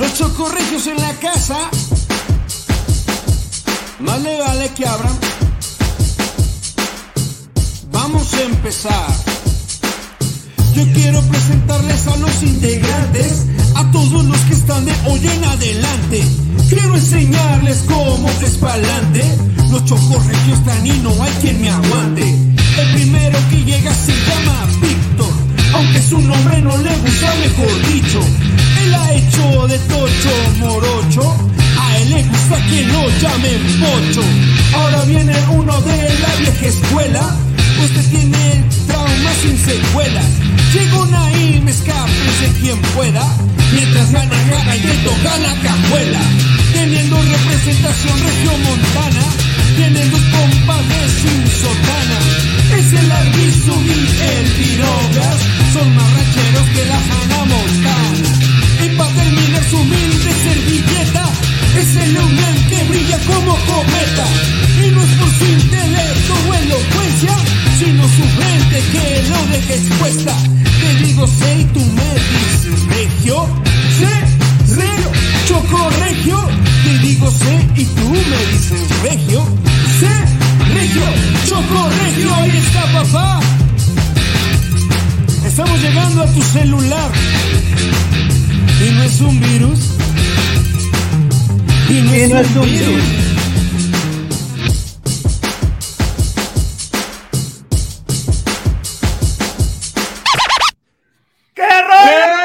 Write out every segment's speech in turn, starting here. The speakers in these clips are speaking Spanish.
Los chocorregios en la casa. Más le vale que abran. Vamos a empezar. Yo quiero presentarles a los integrantes, a todos los que están de hoy en adelante. Quiero enseñarles cómo es pa'lante. Los chocorregios están y no hay quien me aguante. El primero que llega se llama Víctor, aunque su nombre no le gusta, mejor dicho. Ha hecho de tocho morocho, a él le gusta que lo llamen pocho. Ahora viene uno de la vieja escuela, usted tiene trauma sin secuelas. Llegó Naim, escápese quien pueda, mientras gana gana y le toca la cajuela. Teniendo representación regiomontana, tienen dos compadres sin sotana. Es el Arbizu y el Pirogas, son más rancheros que la Hannah Montana. Humilde servilleta, es el Leonel que brilla como cometa. Y no es por su intelecto o elocuencia, sino su frente que lo deja expuesta. Te digo sé y tú me dices regio, sé, regio, choco regio. Te digo sé y tú me dices regio, sé, regio, choco regio. Ahí está papá. Estamos llegando a tu celular. Y no es un virus. Y no, es, un virus. ¡Qué rollo!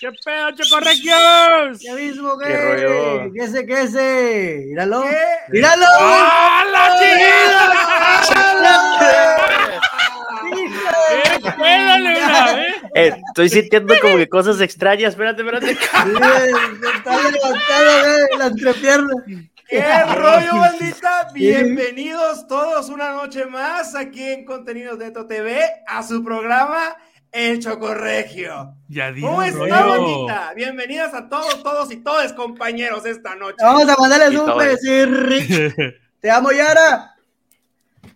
¿Qué pedo, chocorregios? ¿Qué mismo que? ¿Qué rollo? ¿Qué ese, qué ese? Míralo. ¿Qué? ¡Míralo! ¡Ah, la ¿Qué pedo, Leona, eh? Estoy sintiendo como que cosas extrañas. Espérate, espérate. Sí, Está levantado, ve, la entrepierna. ¡Qué rollo, bandita! Bienvenidos todos una noche más aquí en Contenidos Neto TV a su programa El Chocorregio. Ya digo, ¿Cómo está, rollo. bandita? Bienvenidas a todos, todos y todos compañeros esta noche. Vamos a mandarles un decir. Te amo, Yara.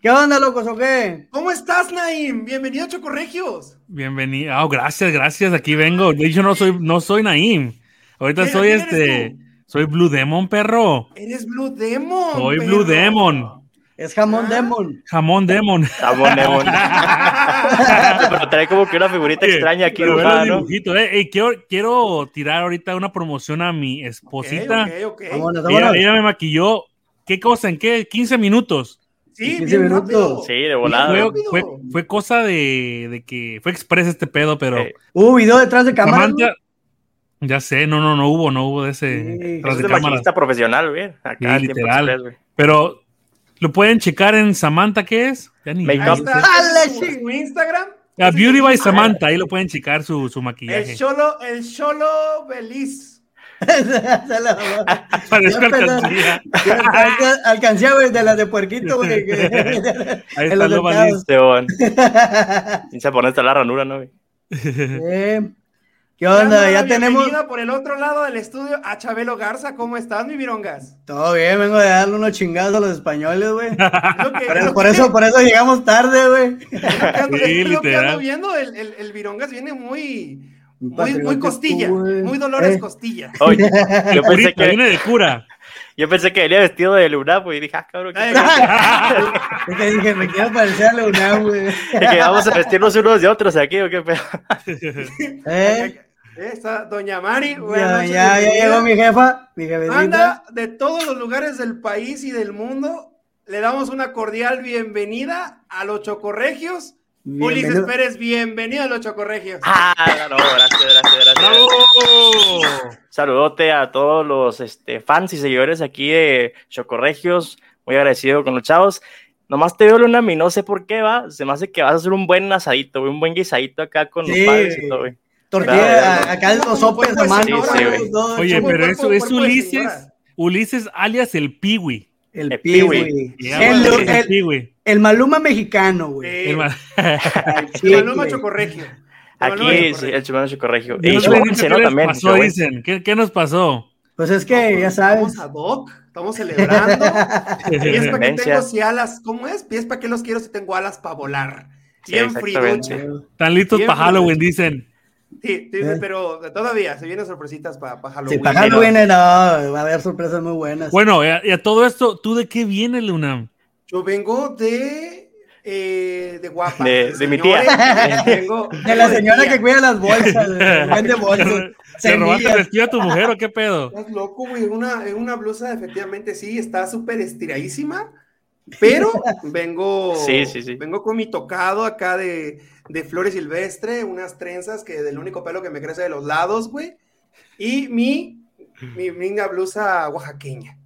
¿Qué onda, locos, o qué? ¿Cómo estás, Naim? Bienvenido a Chocorregios. Bienvenido. Ah, gracias, gracias. Aquí vengo. De hecho, no soy, no soy Naim. Ahorita ¿Quién- soy este. Soy Blue Demon, perro. Eres Blue Demon. Soy perro. Blue Demon. Es jamón Ah. demon. Jamón Demon. Jamón, demon. Pero trae como que una figurita extraña aquí dibujada, ¿no? dibujitos, eh. Ey, quiero, quiero tirar ahorita una promoción a mi esposita. ok, ok. Vámonos, Ella, vámonos. ella me maquilló. ¿Qué cosa? ¿En qué? 15 minutos. Sí, 15 bien minutos. rápido. Sí, de volada. Fue, fue, fue cosa de, de que fue express este pedo, pero Eh, Uh, video detrás de cámara. Samantha- ya sé, no, no, no hubo, no hubo de ese Sí, tras es de maquinista profesional, güey. Acá, Sí, literal. express, güey. Pero lo pueden checar en Samantha, ¿qué es? Ya ni Make up. su Instagram. Ah, Beauty by Samantha, ahí lo pueden checar su, su El maquillaje. Cholo, el Cholo Beliz. Parezco Ya alcancía. Alcancía- de las de puerquito, güey. Ahí en está lo. Esteban. Piensa poner hasta la ranura, ¿no, güey? Eh, ¿Qué onda? Ya tenemos. Bienvenida por el otro lado del estudio a Chabelo Garza. ¿Cómo estás, mi virongas? Todo bien, vengo de darle unos chingados a los españoles, güey. Por que- eso, por eso llegamos tarde, güey. es lo que Sí, ando literal. viendo. El, el, el virongas viene muy, muy, muy costilla. Muy dolores Eh. costilla. Oye, yo pensé que, viene de cura. yo pensé que venía vestido de Luna. Y dije, ah, cabrón, ¿qué Ay, pedo? Es que dije, me quiero parecer a la UNAM, güey. que vamos a vestirnos unos de otros aquí, ¿o qué pedo? ¿Eh? Eh, Está Doña Mari. Ya, buenas noches, ya, ya llegó mi jefa, mi jefecita. Anda de todos los lugares del país y del mundo. Le damos una cordial bienvenida a los chocorregios. Ulises. Pérez, bienvenido a los chocorregios. Ah, no, gracias, gracias, gracias. ¡Bravo! Saludote a todos los este, fans y seguidores aquí de Chocorregios. Muy agradecido con los chavos. Nomás te veo, Luna, y no sé por qué va. Se me hace que vas a hacer un buen asadito, un buen guisadito acá con Sí. los padres y todo, güey. Tortilla, Claro. acá los Como sopes de mano. güey. todo Oye, pero cuerpo- eso es Ulises. Ulises alias el Piwi. El El pi, piwi. El, el, el Piwi. el Maluma mexicano, güey. Eh, El ma- Sí, Maluma. Chocorregio. Maluma Aquí, sí, Chocorregio. el chumano Chocorregio. Y no qué ¿no? También. pasó, dicen. ¿Qué, qué nos pasó? Pues es que, ya sabes. Estamos ad hoc, estamos celebrando. Pies para que tengo si alas, ¿cómo es? Pies para que los quiero si tengo alas para volar. Sí, bien friducha. Están listos para. Halloween, dicen. Sí, sí, ¿Eh? pero todavía se vienen sorpresitas para Si Halloween. para Halloween, no, va a haber sorpresas muy buenas. Bueno, y a, y a todo esto, ¿tú de qué vienes, Luna? Yo vengo de. eh, de guapa. De- de mi tía. Vengo- de la señora tía. que cuida las bolsas, güey, vende bolsas, ¿Se robaste el vestido a tu mujer o qué pedo? Estás loco, güey. Una, es una blusa, efectivamente, sí, está súper estiradísima. Pero vengo. Sí, sí, sí. Vengo con mi tocado acá de, de flores silvestre, unas trenzas que del único pelo que me crece de los lados, güey. Y mi, mi linda blusa oaxaqueña.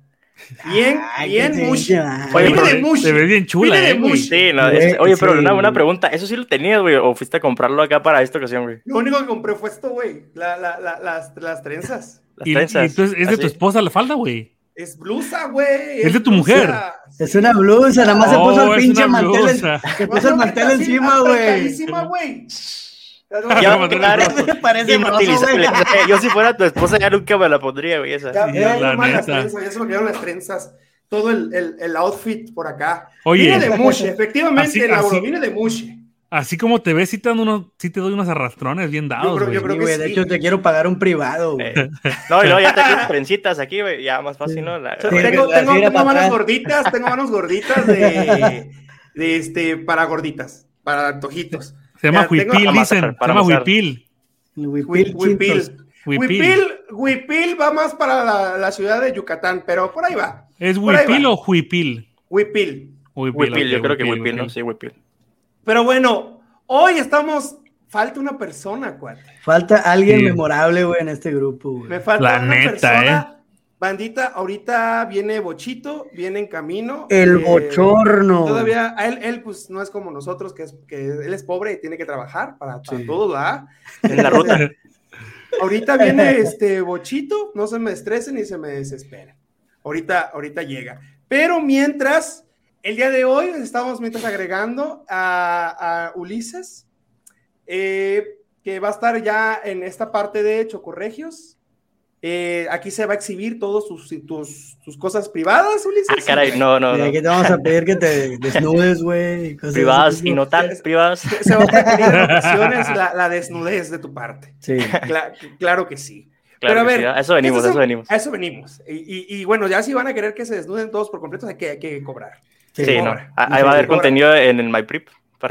Bien, Ay, bien mushi. Oye, pero de mushi. Te ves bien chula, de eh, mushi. Sí, no, Güey, es- oye, pero sí. una buena pregunta. ¿Eso sí lo tenías, güey? ¿O fuiste a comprarlo acá para esta ocasión, güey? Lo único que compré fue esto, güey. La, la, la, las, las trenzas. Las Y, y trenzas. entonces es de tu Así. esposa la falda, güey. Es blusa, güey. ¿Es de tu blusa. mujer? Es una blusa, nada más se Oh, puso el es pinche una mantel. en-. Se puso el mantel encima, güey. Ya, claro, Parece. Yo si fuera tu esposa ya nunca me la pondría, güey, esa. Ya, Sí, ya, la las trenzas, ya se lo quedaron las trenzas. Todo el, el, el outfit por acá. Oye. Viene de Mushe, efectivamente, Así- Lauro, así- viene de Mushe. Así como te ves, sí te, unos, sí te doy unos arrastrones bien dados, creo- yo güey. creo Sí, que güey, de sí. hecho, te quiero pagar un privado, güey. Eh, No, y luego ya tengo trencitas aquí, güey. Ya más fácil, ¿no? La- Sí. tengo tengo, tengo manos atrás. gorditas, tengo manos gorditas de, de este, para gorditas, para antojitos. Se llama Huipil, dicen. Se llama. Huipil. Huipil Huipil. Huipil. Va más para la, la ciudad de Yucatán, pero por ahí va. ¿Es Huipil o Huipil? Huipil. Huipil, yo creo que Huipil, ¿no? Sí, Huipil. Pero bueno, hoy estamos. Falta una persona, cuate. Falta alguien Sí. memorable, güey, en este grupo, güey. Me falta La una neta, persona. Bandita, ahorita viene Bochito, viene en camino. El eh, bochorno. Todavía, él, él, pues no es como nosotros, que, es, que él es pobre y tiene que trabajar para, para Sí. todo, ¿verdad? En la ruta. Ahorita viene este Bochito, no se me estresen ni se me desesperen. Ahorita, ahorita llega. Pero mientras, el día de hoy estamos mientras agregando a, a Ulises, eh, que va a estar ya en esta parte de Chocorregios. Eh, aquí se va a exhibir todas sus, tus, tus cosas privadas, Ulises. Ah, caray, no, no, no. te vamos a pedir que te desnudes, güey. Privadas así, y no tan privadas. Se va a preferir en ocasiones la, la desnudez de tu parte. Sí. Cla- claro que sí. Claro Pero a ver, sí, a eso venimos, estos a eso venimos. A eso venimos. Y, y- y bueno, ya si van a querer que se desnuden todos por completo, hay que, hay que cobrar. Sí, Sí, no. Ah, Ahí va a haber contenido en el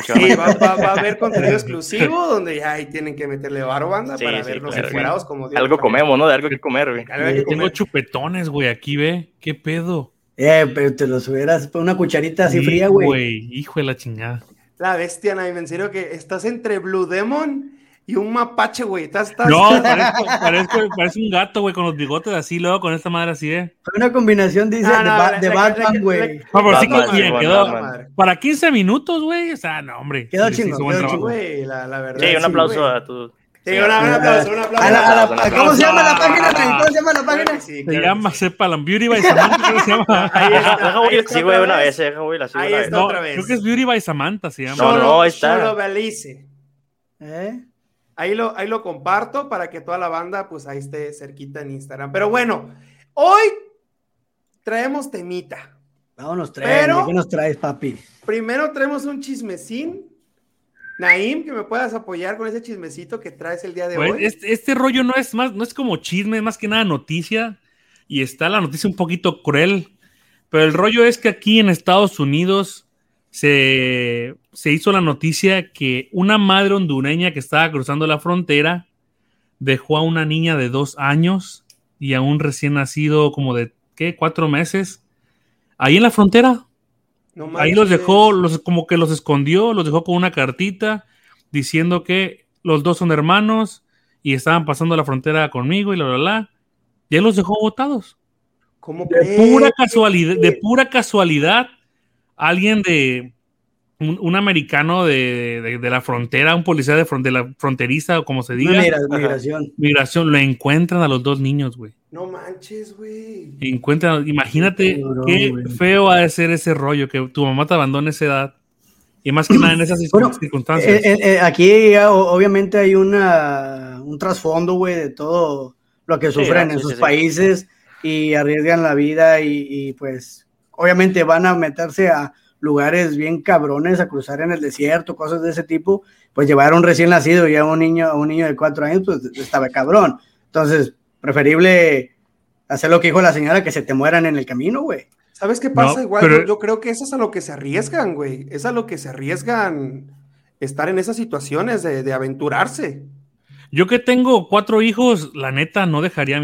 que Sí, va, va- va a haber contenido exclusivo donde ya ahí tienen que meterle varo banda Sí, para sí, vernos claro, encuerados como Dios Algo comemos, ¿no? De algo que comer, güey. Algo Tengo chupetones, güey. Aquí ve. ¿Qué pedo? Eh, pero te los hubieras una cucharita así Sí, fría, güey. Hijo de la chingada. La bestia, Naim, en serio que estás entre Blue Demon y un mapache, güey. Estás, estás... No, parezco, parezco, parece un gato, güey, con los bigotes así, luego con esta madre así, ¿eh? Fue una combinación, dice, Ah, de, no, Ba- la- de la- Batman, güey. No, pero sí Batman, que bien, sí, quedó. Batman. Para 15 minutos, güey. O sea, no, hombre. Quedó Sí, sí, chingón, quedó trabajo. Güey, la, la verdad. Sí, un sí, aplauso güey. a tu. Sí, un aplauso, un aplauso. ¿Cómo se llama la Ah. página? ¿Cómo se llama la página? sí, Se llama sí. Sepalam Beauty by Samantha, que se llama. Deja, sí, güey, una vez. deja, güey, la sigo Ahí está otra vez. creo que es Beauty by Samantha, se llama. No, Solo- no, está. Solo Belice. ¿Eh? Ahí lo, ahí lo comparto para que toda la banda, pues ahí esté cerquita en Instagram. Pero bueno, hoy traemos temita. Vámonos. Pero- ¿Qué nos traes, papi? Primero traemos un chismecín. Naim, que me puedas apoyar con ese chismecito que traes el día de Pues, hoy. este, este rollo no es más, no es como chisme, es más que nada noticia. Y está la noticia un poquito cruel. Pero el rollo es que aquí en Estados Unidos se, se hizo la noticia que una madre hondureña que estaba cruzando la frontera dejó a una niña de dos años y a un recién nacido como de, ¿qué? Cuatro meses. Ahí en la frontera. No Ahí los dejó, los, como que los escondió, los dejó con una cartita diciendo que los dos son hermanos y estaban pasando la frontera conmigo y la, la, la. Y ahí los dejó botados. ¿Cómo De pura casualidad, de pura casualidad, alguien de un, un americano de, de- de la frontera, un policía de, fron- de la fronteriza o como se diga, migración. migración, lo encuentran a los dos niños, güey. No manches, güey. Encuentran, imagínate Qué feo ha de ser ese rollo, que tu mamá te abandone a esa edad. Y más que nada en esas Bueno, circunstancias. Eh, eh, eh, aquí obviamente hay una, un trasfondo, güey, de todo lo que sufren sí, en sí, sus sí. países y arriesgan la vida y, y, pues obviamente van a meterse a lugares bien cabrones a cruzar en el desierto, cosas de ese tipo, pues llevar a un recién nacido y a un niño, a un niño de cuatro años, pues estaba cabrón. Entonces, preferible hacer lo que dijo la señora, que se te mueran en el camino, güey. ¿Sabes qué pasa? No, Igual pero- yo, yo creo que eso es a lo que se arriesgan, güey. Es a lo que se arriesgan estar en esas situaciones de, de aventurarse. Yo que tengo cuatro hijos, la neta, no dejaría.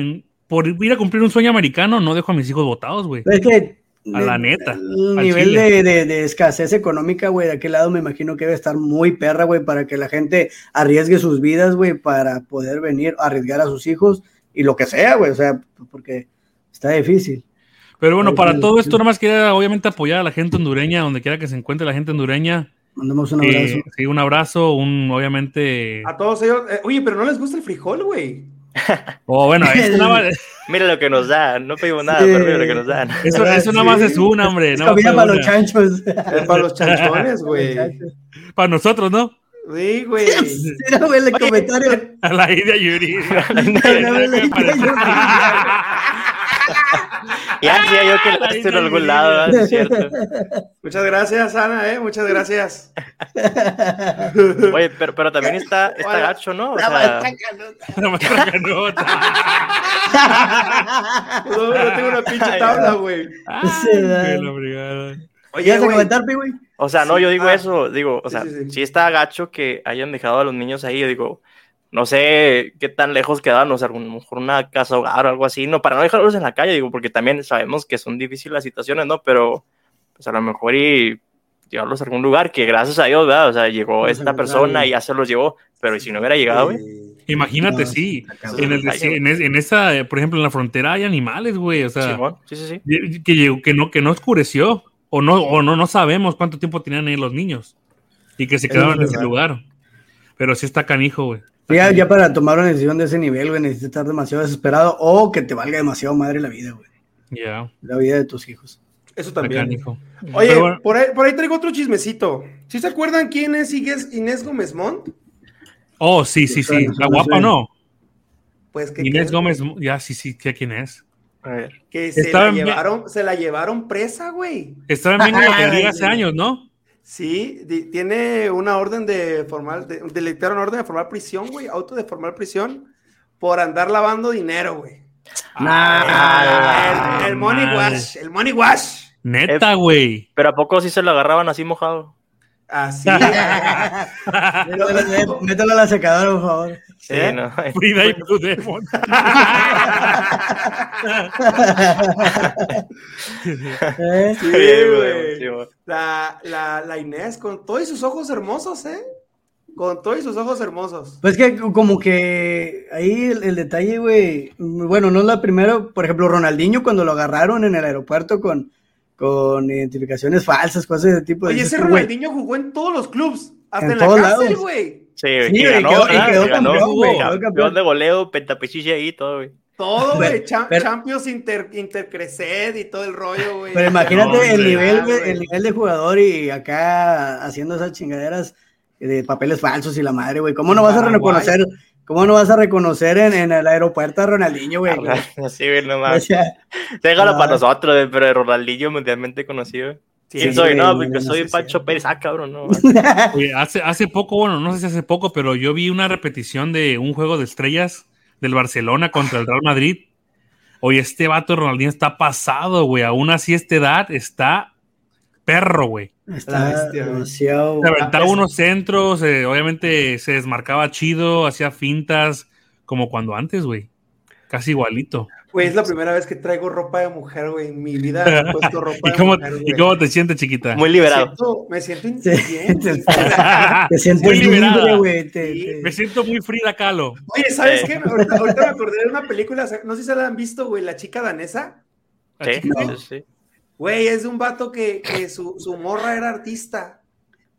Por ir a cumplir un sueño americano, no dejo a mis hijos votados, güey. Es que. A la neta, El nivel de, de- de escasez económica, güey, de aquel lado me imagino que debe estar muy perra, güey, para que la gente arriesgue sus vidas, güey, para poder venir a arriesgar a sus hijos y lo que sea, güey, o sea, porque está difícil. Pero bueno, para todo esto, nada más quería obviamente apoyar a la gente hondureña, donde quiera que se encuentre la gente hondureña. Mandamos un Eh, abrazo. sí, un abrazo, un obviamente. A todos ellos. eh, oye, pero no les gusta el frijol, güey. O bueno, eso nada más, Mira lo que nos dan, no pedimos nada, Sí. pero mira lo que nos dan. eso, eso nada más es una, hombre. Es comida para los chanchos. Es para los chanchones, güey. Para nosotros, ¿no? Sí, güey. Mira, güey, el comentario. A la idea Yuri. Mira, güey, el comentario. Ya decía yo que la esto en no, algún no, lado, no. es cierto. Muchas gracias, Ana, ¿eh? Muchas gracias. Oye, pero, pero también está, está Hola. gacho, ¿no? O sea, La maestra Canota. No, yo tengo una pinche tabla, güey. Sí. Oye, ¿Quieres güey. comentar, güey? o sea, no, Sí, yo digo ah. eso, digo, o Sí, sea, sí, sí. si está gacho que hayan dejado a los niños ahí, yo digo, no sé qué tan lejos quedaban, o sea, a lo mejor una casa hogar o algo así, no, para no dejarlos en la calle, digo, porque también sabemos que son difíciles las situaciones, ¿no? Pero, pues a lo mejor y llevarlos a algún lugar que gracias a Dios, ¿verdad? O sea, llegó esta persona y ya se los llevó, pero si no hubiera llegado, güey? Eh, Imagínate, No, sí. En, el en, es- en esa, eh, por ejemplo, en la frontera hay animales, güey. O sea, sí, sí, sí. y- que, llegó- que, no, que no oscureció. O no, o no, no sabemos cuánto tiempo tenían ahí los niños. Y que se quedaban en es ese lugar. Pero sí está canijo, güey. Ya, ya para tomar una decisión de ese nivel, güey, necesitas estar demasiado desesperado o que te valga demasiado madre la vida, güey. Ya, La vida de tus hijos. Eso también. Oye, bueno, por, ahí, por ahí traigo otro chismecito. ¿Sí se acuerdan quién es Inés, Inés Gómez Montt? oh, sí, sí, sí. ¿La guapa o no? Pues que, Inés Gómez, ya, sí, sí, sé quién es. A ver. que se la, llevaron, se la llevaron presa, güey. Estaba en Venga la hace años, ¿no? Sí, tiene una orden de formal, de, de- le dictaron orden de formal prisión, güey, auto de formal prisión por andar lavando dinero, güey. Ah, el, el money wash, el money wash. Neta, güey. Pero ¿a poco sí se lo agarraban así mojado? Así. Mételo, mételo a la secadora, por favor. Sí, ¿Eh? ¿no? Frida y Blue Demon. ¿Eh? Sí, Sí, güey. sí, güey. La, la, la Inés con todos sus ojos hermosos, ¿eh? Con todos sus ojos hermosos. Pues que como que ahí el, el detalle, güey, bueno, no es la primera, por ejemplo, Ronaldinho cuando lo agarraron en el aeropuerto con, con identificaciones falsas, cosas de ese tipo. Oye, ese Ronaldinho jugó en todos los clubs, hasta En en, la todos cárcel, lados. güey. Sí, Sí, y ganó, quedó- y ¿verdad? quedó Y ganó, campeón, güey, campeón quedó campeón. de goleo, pentapichichi ahí, todo, güey. Todo, güey. Champions Inter, Intercresed y todo el rollo, güey. Pero imagínate No, el nivel, el nivel de jugador y acá haciendo esas chingaderas de papeles falsos y la madre, güey. ¿Cómo no vas a reconocer, cómo no vas a reconocer en, en el aeropuerto a Ronaldinho, güey? Así, güey, no O más. sea, Déjalo no. para nosotros, güey, pero Ronaldinho mundialmente conocido. Sí, ¿Quién sí, soy? güey, No, porque no, soy sí, Pancho sí. Pérez. Ah, cabrón, no. Oye, hace, hace poco, bueno, no sé si hace poco, pero yo vi una repetición de un juego de estrellas del Barcelona contra el Real Madrid. Oye, este vato Ronaldinho está pasado, güey. Aún así, esta edad está perro, güey. Está demasiado. Se aventaba unos centros, eh, obviamente se desmarcaba chido, hacía fintas, como cuando antes, güey. Casi igualito. Güey, es la primera vez que traigo ropa de mujer, güey. En mi vida he puesto ropa ¿Y de cómo, mujer, ¿Y cómo te sientes, chiquita? Muy Me liberado. siento, me siento Sí, inteligente. Te sientes Muy güey. te- Sí. te- Me siento muy Frida Kahlo. Oye, ¿sabes qué? Ahorita, ahorita me acordé de una película, no sé si se la han visto, güey, La chica danesa. Sí, sí. Güey, es de un vato que, que su, su morra era artista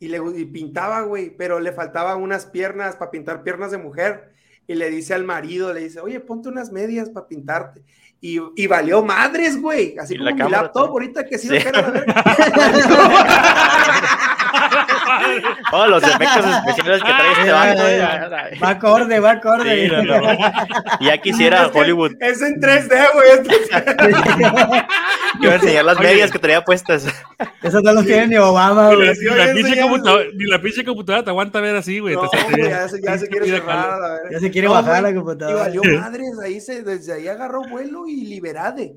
y le y pintaba, güey, pero le faltaban unas piernas para pintar piernas de mujer. Y le dice al marido, le dice, oye, ponte unas medias para pintarte. Y, y valió madres, güey. Así como la mi laptop, también. ahorita que sí, Sí. era la verga. Oh, los efectos especiales que trae este eh, ay. Va acorde, va acorde. Sí, no, no. Ya quisiera Es que Hollywood. Es en 3D, güey. es- Yo voy a enseñar las Oye. medias que traía puestas. Eso no lo tiene ni Obama, Ni güey. ni la pinche computadora, ni la pinche computadora te aguanta ver así, güey. No, ya se, ya se quiere cerrar. a. Ya se quiere No, bajar güey, la computadora. Y valió madres, ahí se, desde ahí agarró vuelo y liberade.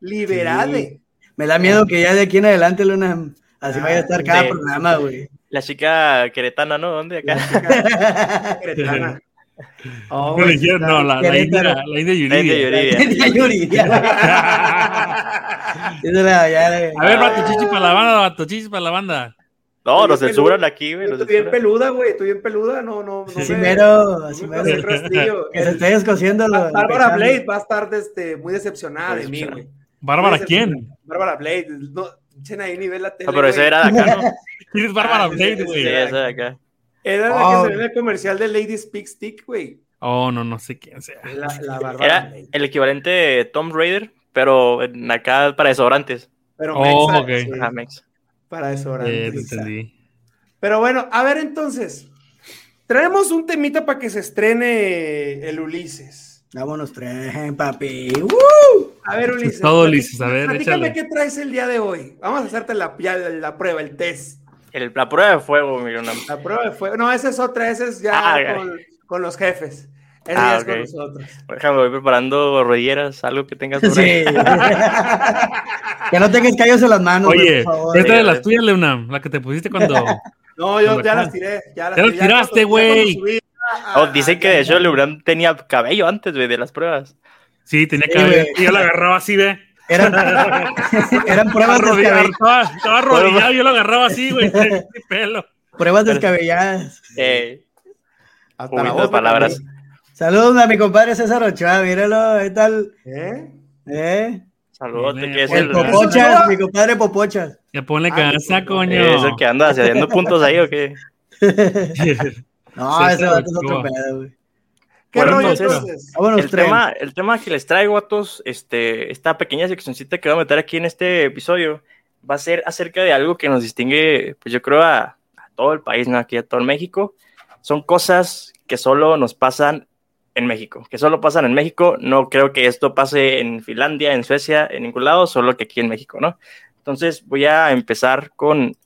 Liberade. Me da miedo que ya de aquí en adelante, Luna, así Ah, vaya a estar cada programa, güey. La chica queretana, ¿no? ¿Dónde? Acá. Cretana. Oh, No, le dijeron, no, la, la. India, la India La India Yuridia. Yuridia. A ver, vato, chichi para la banda, vato, chichi para la banda. No, nos censuran aquí, güey. Estoy bien peluda, güey. Estoy bien peluda. No, no, no. Así me- mero, no así me mero. pasé el rastrillo. Que se esté descosiendo Bárbara. Blade va a estar este, muy decepcionada de mí, güey. ¿Bárbara quién? Bárbara Blade. No, echen ahí nivel la tele. No, pero ese era de acá, ¿no? ¿Quién es Bárbara Ah, Blade, güey? Sí, ese de acá. Era la Oh. que se ve en el comercial de Lady Speak Stick, güey. Oh, no, no sé quién sea. La, la Bárbara Era Blade. el equivalente de Tom Raider, pero en acá para desodorantes. Pero Oh, mexa, ok. sí, Ajá, Mex. para eso. Eh, te entendí. Pero bueno, a ver entonces. Traemos un temita para que se estrene el Ulises. Vámonos, tren, papi. ¡Uh! A ver, Ulises. Todo, Ulises, a ver, Platícame échale. qué traes el día de hoy. Vamos a hacerte la, ya la prueba, el test. El- la prueba de fuego, mira, una- La prueba de fuego. No, esa es otra, esa es ya Ah, con, con los jefes. Esa Ah, ya es ok. con nosotros. Déjame, voy preparando rodilleras, algo que tengas por ahí. Sí. que no tengas callos en las manos, Oye, por favor. esta de las tuyas, Leona, la que te pusiste cuando. No, yo ya la- las tiré. Ya las, Ya las tiré, tiraste, güey. Oh, dicen que de hecho Lebron tenía cabello antes, güey, de las pruebas. Sí, tenía que haber. yo lo agarraba así, ve. Eran, eran pruebas, Estaba descabe- estaba, estaba arrodillado yo lo agarraba así, güey. pelo. pruebas descabelladas. Eh, Hasta la palabras. Saludos a mi compadre César Ochoa, míralo, ¿qué tal? ¿Eh? ¿Eh? saludos, que es el, Popochas, mi compadre Popochas. Ya ponle Ah, casa, coño. eso que anda haciendo puntos ahí o qué. No, César ese vato es otro pedo, güey. ¿Qué Bueno, rollo entonces- entonces? Vámonos, El tren. tema, el tema que les traigo a todos, este, esta pequeña seccioncita que voy a meter aquí en este episodio, va a ser acerca de algo que nos distingue, pues yo creo, a, a todo el país, ¿no? Aquí a todo el México. Son cosas que solo nos pasan en México, que solo pasan en México. No creo que esto pase en Finlandia, en Suecia, en ningún lado, solo que aquí en México, ¿no? Entonces voy a empezar con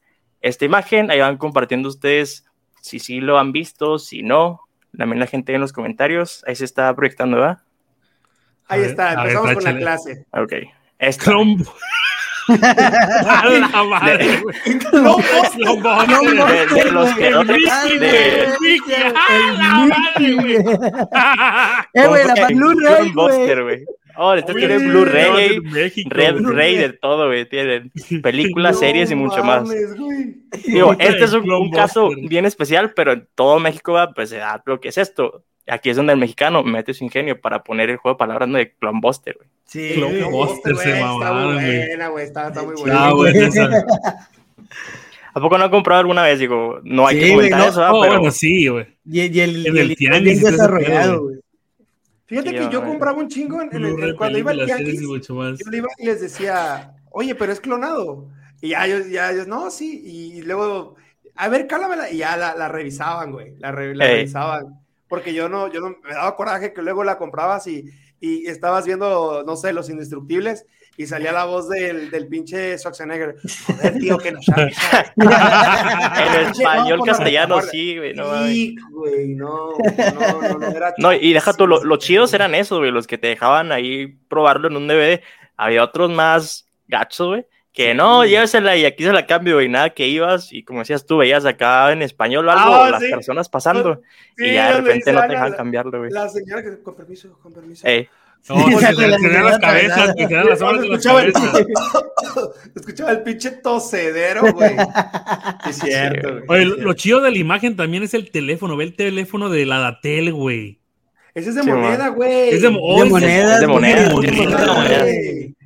esta imagen. Ahí van compartiendo ustedes si sí lo han visto, si no. También la gente en los comentarios. Ahí se está proyectando, ¿verdad? Ahí ver, está, a ver, empezamos con la clase. Ok. Esta. Clombo. A la madre, güey. Clombo. De, de los que El Buster, güey. Oh, esta tiene Oye, Blu-ray, Red. Ray, de todo, güey. Tienen películas, No series y mucho más. güey. Digo, este es un, un caso Clonbuster. bien especial, pero en todo México, va, pues se da lo que es esto. Aquí es donde el mexicano mete su ingenio para poner el juego de palabras de Clonbuster, güey. Sí, Clon güey. Buster se Güey, Está mamaron, güey. buena, güey. Está, está muy buena. Ah. ¿A poco no han comprado alguna vez? Digo, no hay Sí, que comentar no. eso, ¿verdad? Oh, pero bueno, sí, güey. Y, y el, En y el el tianguis desarrollado, güey. Fíjate Sí, que yo compraba un chingo en, en Blu-ray, cuando iba al tianguis. Yo iba y les decía, oye, pero es clonado. Y ya ellos, ya ellos, no, sí. Y luego, a ver, cálamela. Y ya la, la revisaban, güey. La, re- la Ey. revisaban. Porque yo no, yo no, me daba coraje que luego la comprabas y, y estabas viendo, no sé, Los Indestructibles y salía la voz del, del pinche Schwarzenegger. Joder, tío, que nos ha en español No, castellano, no, sí, güey. No. Sí, güey, no, no, no, no, era No, y deja tú, lo- los chidos eran esos, güey, los que te dejaban ahí probarlo en un DVD. Había otros más gachos, güey, que no, llévesela y aquí se la cambio, y nada, que ibas, y como decías tú, veías acá en español o algo, Ah, las sí. personas pasando, Sí, y ya de repente no te dejan "Ana, cambiarlo, güey. La señora que, con permiso, con permiso. Ey, No, se las cabezas, se las horas de las Escuchaba el, cabezas. escuchaba el pinche tosedero, güey. Es cierto, güey. Oye, lo, chido de la imagen también es el teléfono. Ve el teléfono de la Datel, güey. Ese es de Sí, moneda, güey. Es de, oh, de monedas. es güey, es güey.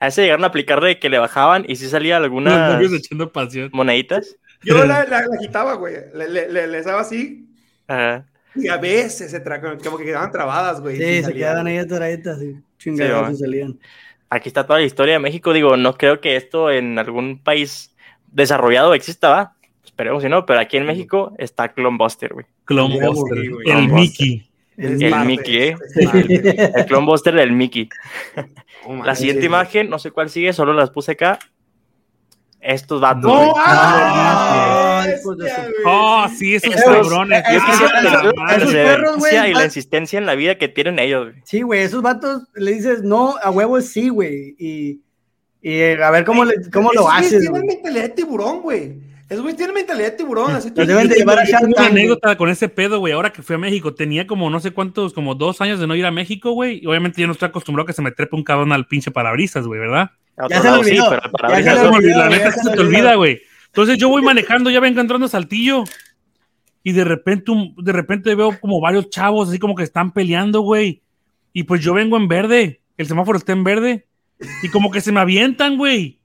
a ese llegaron a aplicar de que le bajaban y sí salía algunas echando pasión. moneditas. Yo la, la, la quitaba, güey. Le, le, le, les daba así Ajá. Y a veces se tra- como que quedaban trabadas, güey. Sí, sí se salían. quedaban ahí atoraditas, sí. Chingadas y salían. Aquí está toda la historia de México. Digo, no creo que esto en algún país desarrollado exista, ¿va? Esperemos si no, pero aquí en México está Clonbuster, güey. Clonbuster, Sí, güey. el. Mickey. El parte, Mickey, ¿eh? El Clonbuster del Mickey. No La siguiente imagen, no sé cuál sigue, solo las puse acá. Estos vatos. No, güey. ah, güey. Oh, sí, esos Esos- cabrones. Esos- perseverancia perros, güey, y la insistencia en la vida que tienen ellos. güey. Sí, güey, esos vatos le dices no, a huevo es sí, güey. Y, y eh, a ver cómo, le, cómo lo haces, Tienen güey. mentalidad de tiburón, güey. Esos güeyes tienen mentalidad de tiburón. Así Los deben de llevar a Shark una Tank, güey. anécdota con ese pedo, güey. Ahora que fui a México, tenía como no sé cuántos, como dos años de no ir a México, güey. Y obviamente yo no estoy acostumbrado a que se me trepe un cabrón al pinche parabrisas, güey, ¿verdad? Ya se lado sí, pero Ya Ya se la neta se se te olvida, güey. Entonces yo voy manejando, ya vengo entrando a Saltillo. Y de repente, un- de repente veo como varios chavos así como que están peleando, güey. Y pues yo vengo en verde. El semáforo está en verde. Y como que se me avientan, güey.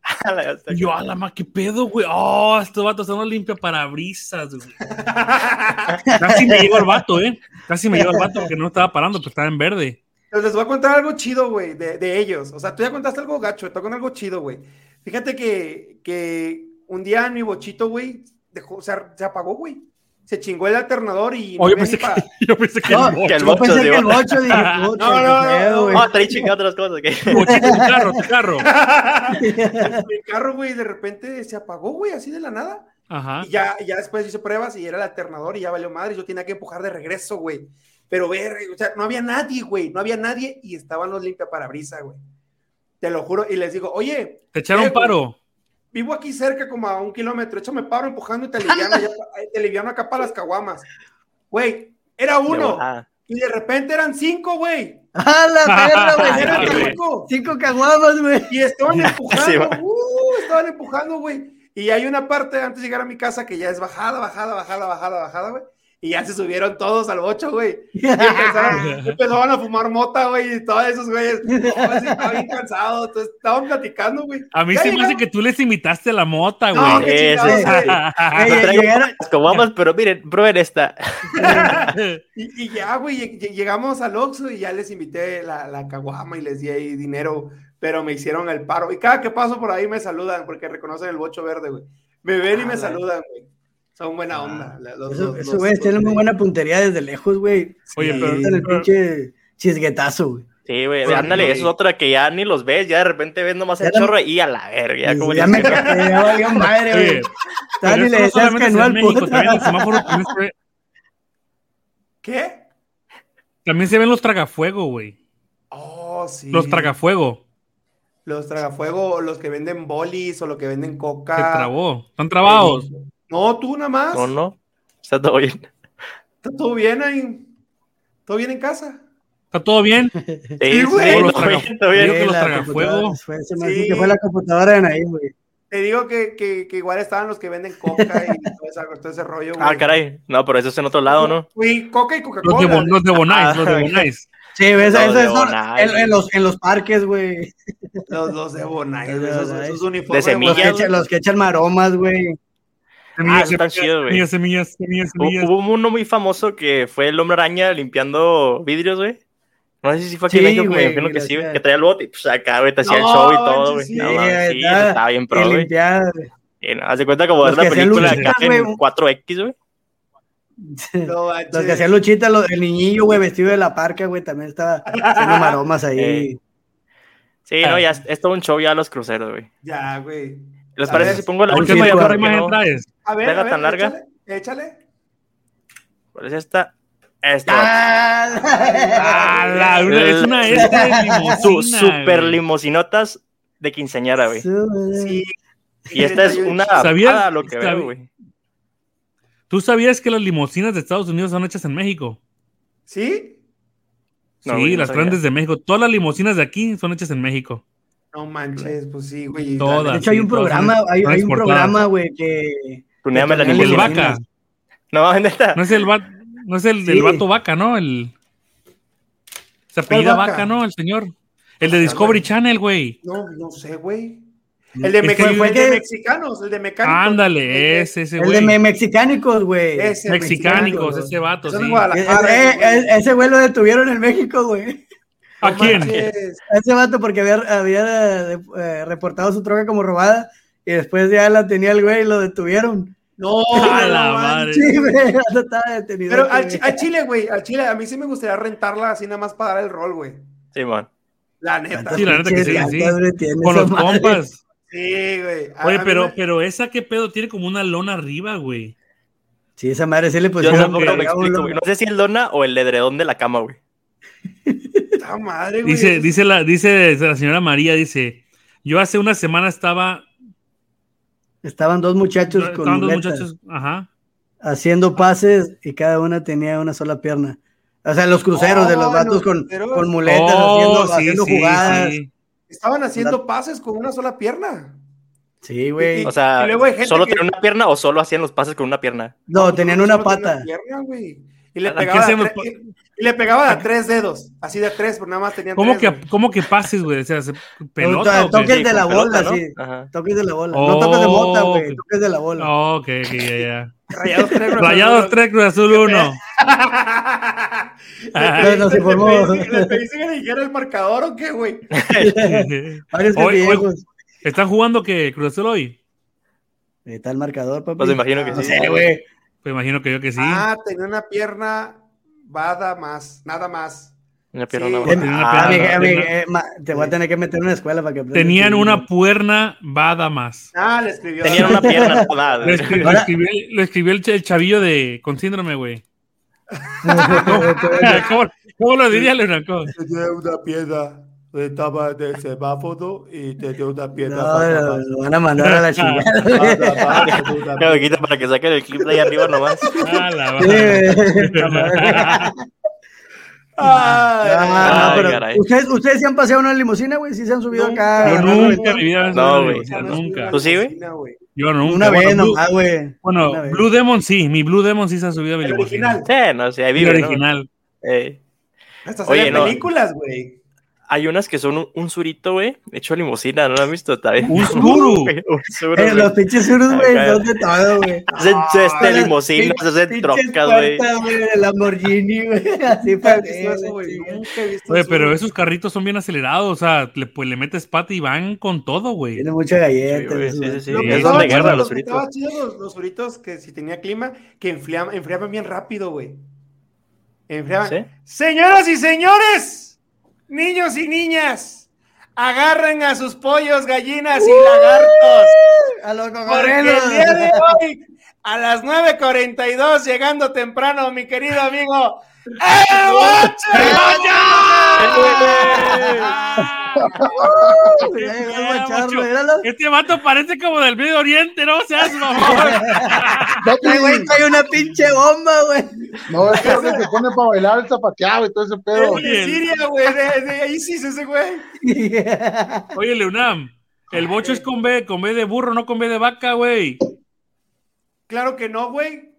Yo, a la ma, qué pedo, güey. Oh, estos vatos son los limpia parabrisas, güey. Casi me llevo al vato, eh. Casi me llevo al vato que no estaba parando, pero estaba en verde. Pero les voy a contar algo chido, güey, de, de ellos. O sea, tú ya contaste algo gacho, te con algo chido, güey. Fíjate que, que un día en mi bochito, güey, dejó, o sea, se apagó, güey. Se chingó el alternador y Oh, yo pensé que, yo pensé que No, el bocho. que el Yo bocho, pensé digo. que el bocho, dije, puta, No, no, no. Ah, traí chingando otras cosas. ¿qué? Bochito, tu carro, tu carro. mi carro, güey, de repente se apagó, güey, así de la nada. Ajá. Y ya, y ya después hice pruebas y era el alternador y ya valió madre. Yo tenía que empujar de regreso, güey. Pero ver, o sea, no había nadie, güey. No había nadie y estaban los limpiaparabrisas, güey. Te lo juro. Y les digo, oye, Te echaron eh, güey, paro. vivo aquí cerca como a un kilómetro. Échame paro empujando y te aliviano, ya pa- te aliviano acá para las caguamas. Güey, era uno. Y de repente eran cinco, güey. ¡A la perra, güey! Eran cinco. Cinco caguamas, güey. Y estaban empujando, uh, estaban empujando, güey. Y hay una parte antes de llegar a mi casa que ya es bajada, bajada, bajada, bajada, bajada, güey. Y ya se subieron todos al bocho, güey. Y empezaron, empezaron a fumar mota, güey, y todos esos güeyes. No, sí, estaba bien cansado. Entonces estaban platicando, güey. A mí se me hace que tú les imitaste la mota, No, güey. qué chingados, no las caguamas, pero miren, prueben esta. Y, y ya, güey, lleg- lleg- llegamos al Oxxo y ya les invité la, la caguama y les di ahí dinero, pero me hicieron el paro. Y cada que paso por ahí me saludan porque reconocen el bocho verde, güey. Me ven y me Ah, saludan, güey. Son buena onda. la- los- Esos los- güeyes los- tienen muy buena puntería desde lejos, güey. Oye, Y pero- el pinche chisguetazo, güey. Sí, güey, Sí, ándale, güey. eso es otra que ya ni los ves, ya de repente ves nomás el chorro y a la verga. Ya como Ya me ya valió madre, güey. eso le decías que no al México, también el semáforo también se, ve- ¿Qué? también se ven los tragafuego, güey. Oh, sí. Los tragafuego. Los tragafuego, o los que venden bolis o los que venden coca. Se trabó. Están trabados. No, tú nada más. No, no, está todo bien. Está todo bien ahí. ¿Todo bien en casa? ¿Está todo bien? Sí, güey. sí, todo bien, todo Digo bien. que los la tragafuego. computadora fue- se me hace Sí. que fue la computadora de Naim, güey. Te digo que, que, que igual estaban los que venden coca y todo, esa- todo ese rollo. Ah, güey. caray. No, pero eso es en otro lado, ¿no? Güey, coca y Los de, Coca-Cola. Bon- los de Bonais, los de Ah, Bonais. Sí, ves, Los eso de es Bonai. en, en los, en los parques, güey. Los, los de Bonai, Los de esos, esos uniformes. De Los que, echan, los que echan maromas, güey. Ah, eso está chido, güey. Semillas, semillas, semillas, Hu- semillas. Hubo uno muy famoso que fue el hombre araña limpiando vidrios, güey. No sé si fue aquí en México, me güey, imagino que sí. Que traía el bote y pues acá, güey, te hacía el show y todo, güey. sí, estaba bien pro, güey. de cuenta como Los ver la película acá en güey. 4X, güey. No. Los que hacían luchita, lo- el niñillo, güey, vestido de la parca, güey, también estaba haciendo maromas ahí. Eh, Sí, no, ya es, es todo un show ya los cruceros, güey. Ya, güey. ¿Les parece ver, si pongo la ¿Por qué última para que imagen no- traes? A ver, ¿Pega a ver, tan larga? Échale. échale. ¿Cuál es esta? Esta. Ah, la- una- es una este de limosina, Su, super güey. limosinotas de quinceañera, güey. Sí. Y esta es una ¿Sabías? lo que veo, güey. ¿Tú sabías que las limusinas de Estados Unidos son hechas en México? ¿Sí? No, sí, güey, no las traen desde México. Todas las limusinas de aquí son hechas en México. No manches, pues sí, güey. Todas. De hecho, hay un programa, hay, hay un programa, güey, que... Tuneame la que El vaca. No, neta. No es el, va- no es el del Sí. vato vaca, ¿no? El... Se apellida vaca? vaca, ¿no? El señor. El de Discovery Channel, güey. No, no sé, güey. El de, mex- que- el de mexicanos, el de mecánicos. Ándale, ese, ese El de güey. me- mexicánicos, güey. Ese Mexicánicos, ese vato, sí. güey. ese güey lo detuvieron en México, güey. ¿A No quién? A ese vato porque había, había eh, reportado su troca como robada y después ya la tenía el güey y lo detuvieron. No, A no la madre. Sí, estaba detenido. Pero al, Chile, güey, al Chile, a mí sí me gustaría rentarla así nada más para dar el rol, güey. Simón. La neta. Sí, la neta que sí, sí. Con los madre. compas. Sí, güey. A- Oye, pero, me- pero esa qué pedo tiene como una lona arriba, güey. Sí, esa madre sí le Yo pusieron. tampoco me explico, güey. No sé si el dona o el edredón de la cama, güey. Madre, güey. Dice, dice la, dice la señora María, dice, yo hace una semana estaba, Estaban dos muchachos con dos muletas muchachos, ajá. haciendo pases y cada una tenía una sola pierna. O sea, los cruceros de los Oh, vatos los con, con muletas Oh, haciendo, sí, haciendo sí, jugadas. sí. Estaban haciendo pases con una sola pierna. Sí, güey. O sea, Y luego hay gente ¿solo que- tenían una pierna o solo hacían los pases con una pierna? No, tenían una pata. pierna, güey. Y le ¿A qué de y- le pegaba de a tres dedos, así de tres, pero nada más tenían ¿Cómo tres, que, güey. ¿Cómo que pases, güey? O sea, ¿se- ¿pelota qué? Toques Sí, de la bola, pelota, ¿no? sí. Ajá. Toques de la bola. no toques de bota, güey. Oh, Toques de la bola. Oh, ok, ok, ya, ya. Rayados tres, Cruz Rayados Azul. 3, Cruz Azul 1. Le No, no se pediste- formó. le pediste- ¿Le pediste que le dijera el marcador o qué, güey? Varios Hoy- hoy- viejos. ¿Están jugando que Cruz Azul hoy? Está el marcador, papi. Pues me imagino que Ah, No sí. sé, güey. Pues imagino que yo que sí. Ah, tenía una pierna, nada más, nada más. Una pierna Sí. Pues Ah, pierna, eh, te voy a tener que meter en una escuela para que. Tenían una puerna bada más. Ah, le escribió. Tenían una pierna nada. Lo, escri- lo escribió, lo escribió el, ch- el chavillo de con síndrome, güey. ¿Cómo, cómo lo diría Leonardo? Tenía una piedra, estaba de semáforo y tenía una piedra. No, lo, lo van a mandar a la chingada. güey. Ya me quita para que saquen el clip de ahí arriba nomás. Ah, la madre. Ah, Ay, no, pero. ¿ustedes, ¿Ustedes se han paseado en una limusina, güey? ¿Sí se han subido Nunca. acá? Yo nunca mi vida No, no, güey. nunca. ¿Tú sí, güey? Yo nunca. Una Bueno, vez Blue, nomás, güey. bueno, vez. Blue Demon sí, mi Blue Demon sí se ha subido a mi El limusina. original. Sí, no sé, ahí El vive, ¿no? original. Eh, Hasta Oye, salen no. películas, güey. Hay unas que son un, un surito, güey, hecho de limusina, ¿no lo has visto? Está bien. Un suru. un suru, Eh, los pinches surus, güey, son de todo, güey. Hacen este, Las limusinas, hacen trocas, güey. de Lamborghini, güey. Así para güey. Oye, pero esos carritos son bien acelerados, o sea, le, pues le metes pata y van con todo, güey. Tiene mucha galleta. Sí, güey, sí, sí, sí. Lo que Sí. estaba Son de chido, guerra lo los suritos. estaba chido los, los suritos que si tenía clima, que enfriaban, enfriaban bien rápido, güey. Enfriaban. ¿Sí? Señoras y señores, niños y niñas, agarren a sus pollos, gallinas y lagartos. A los el día de hoy, a las 9.42, llegando temprano, mi querido amigo, ¡El Boche! Este vato parece como del Medio Oriente, ¿no? Seas mamón. Ay, güey, trae una pinche bomba, güey. No, es que se pone para bailar el zapateado y todo ese pedo. De Siria, güey, de, de ISIS ese güey. Oye, Leonam, el bocho es con B, con B de burro, no con B de vaca, güey. Claro que no, güey.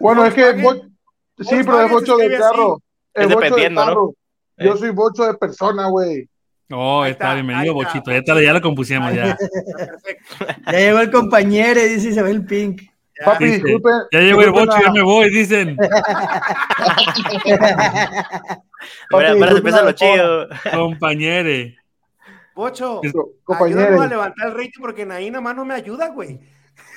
Bueno, es que bo- sí, pero es bocho de carro. Es Es bocho de dependiendo, ¿no? carro. Yo Eh. soy bocho de persona, güey. Oh, Ahí está, está, bienvenido, ahí está. bochito. Ya, te- ya lo compusimos, ya. Perfecto. Ya llegó el compañero, dice Isabel Pink. Ya. Papi, dice, disculpe. Ya llegó el bocho, la- ya me voy, dicen. Ahora, se empieza lo chido. Compañere. Bocho, Co- ayúdame a levantar el rating porque Naí nada más no me ayuda, güey.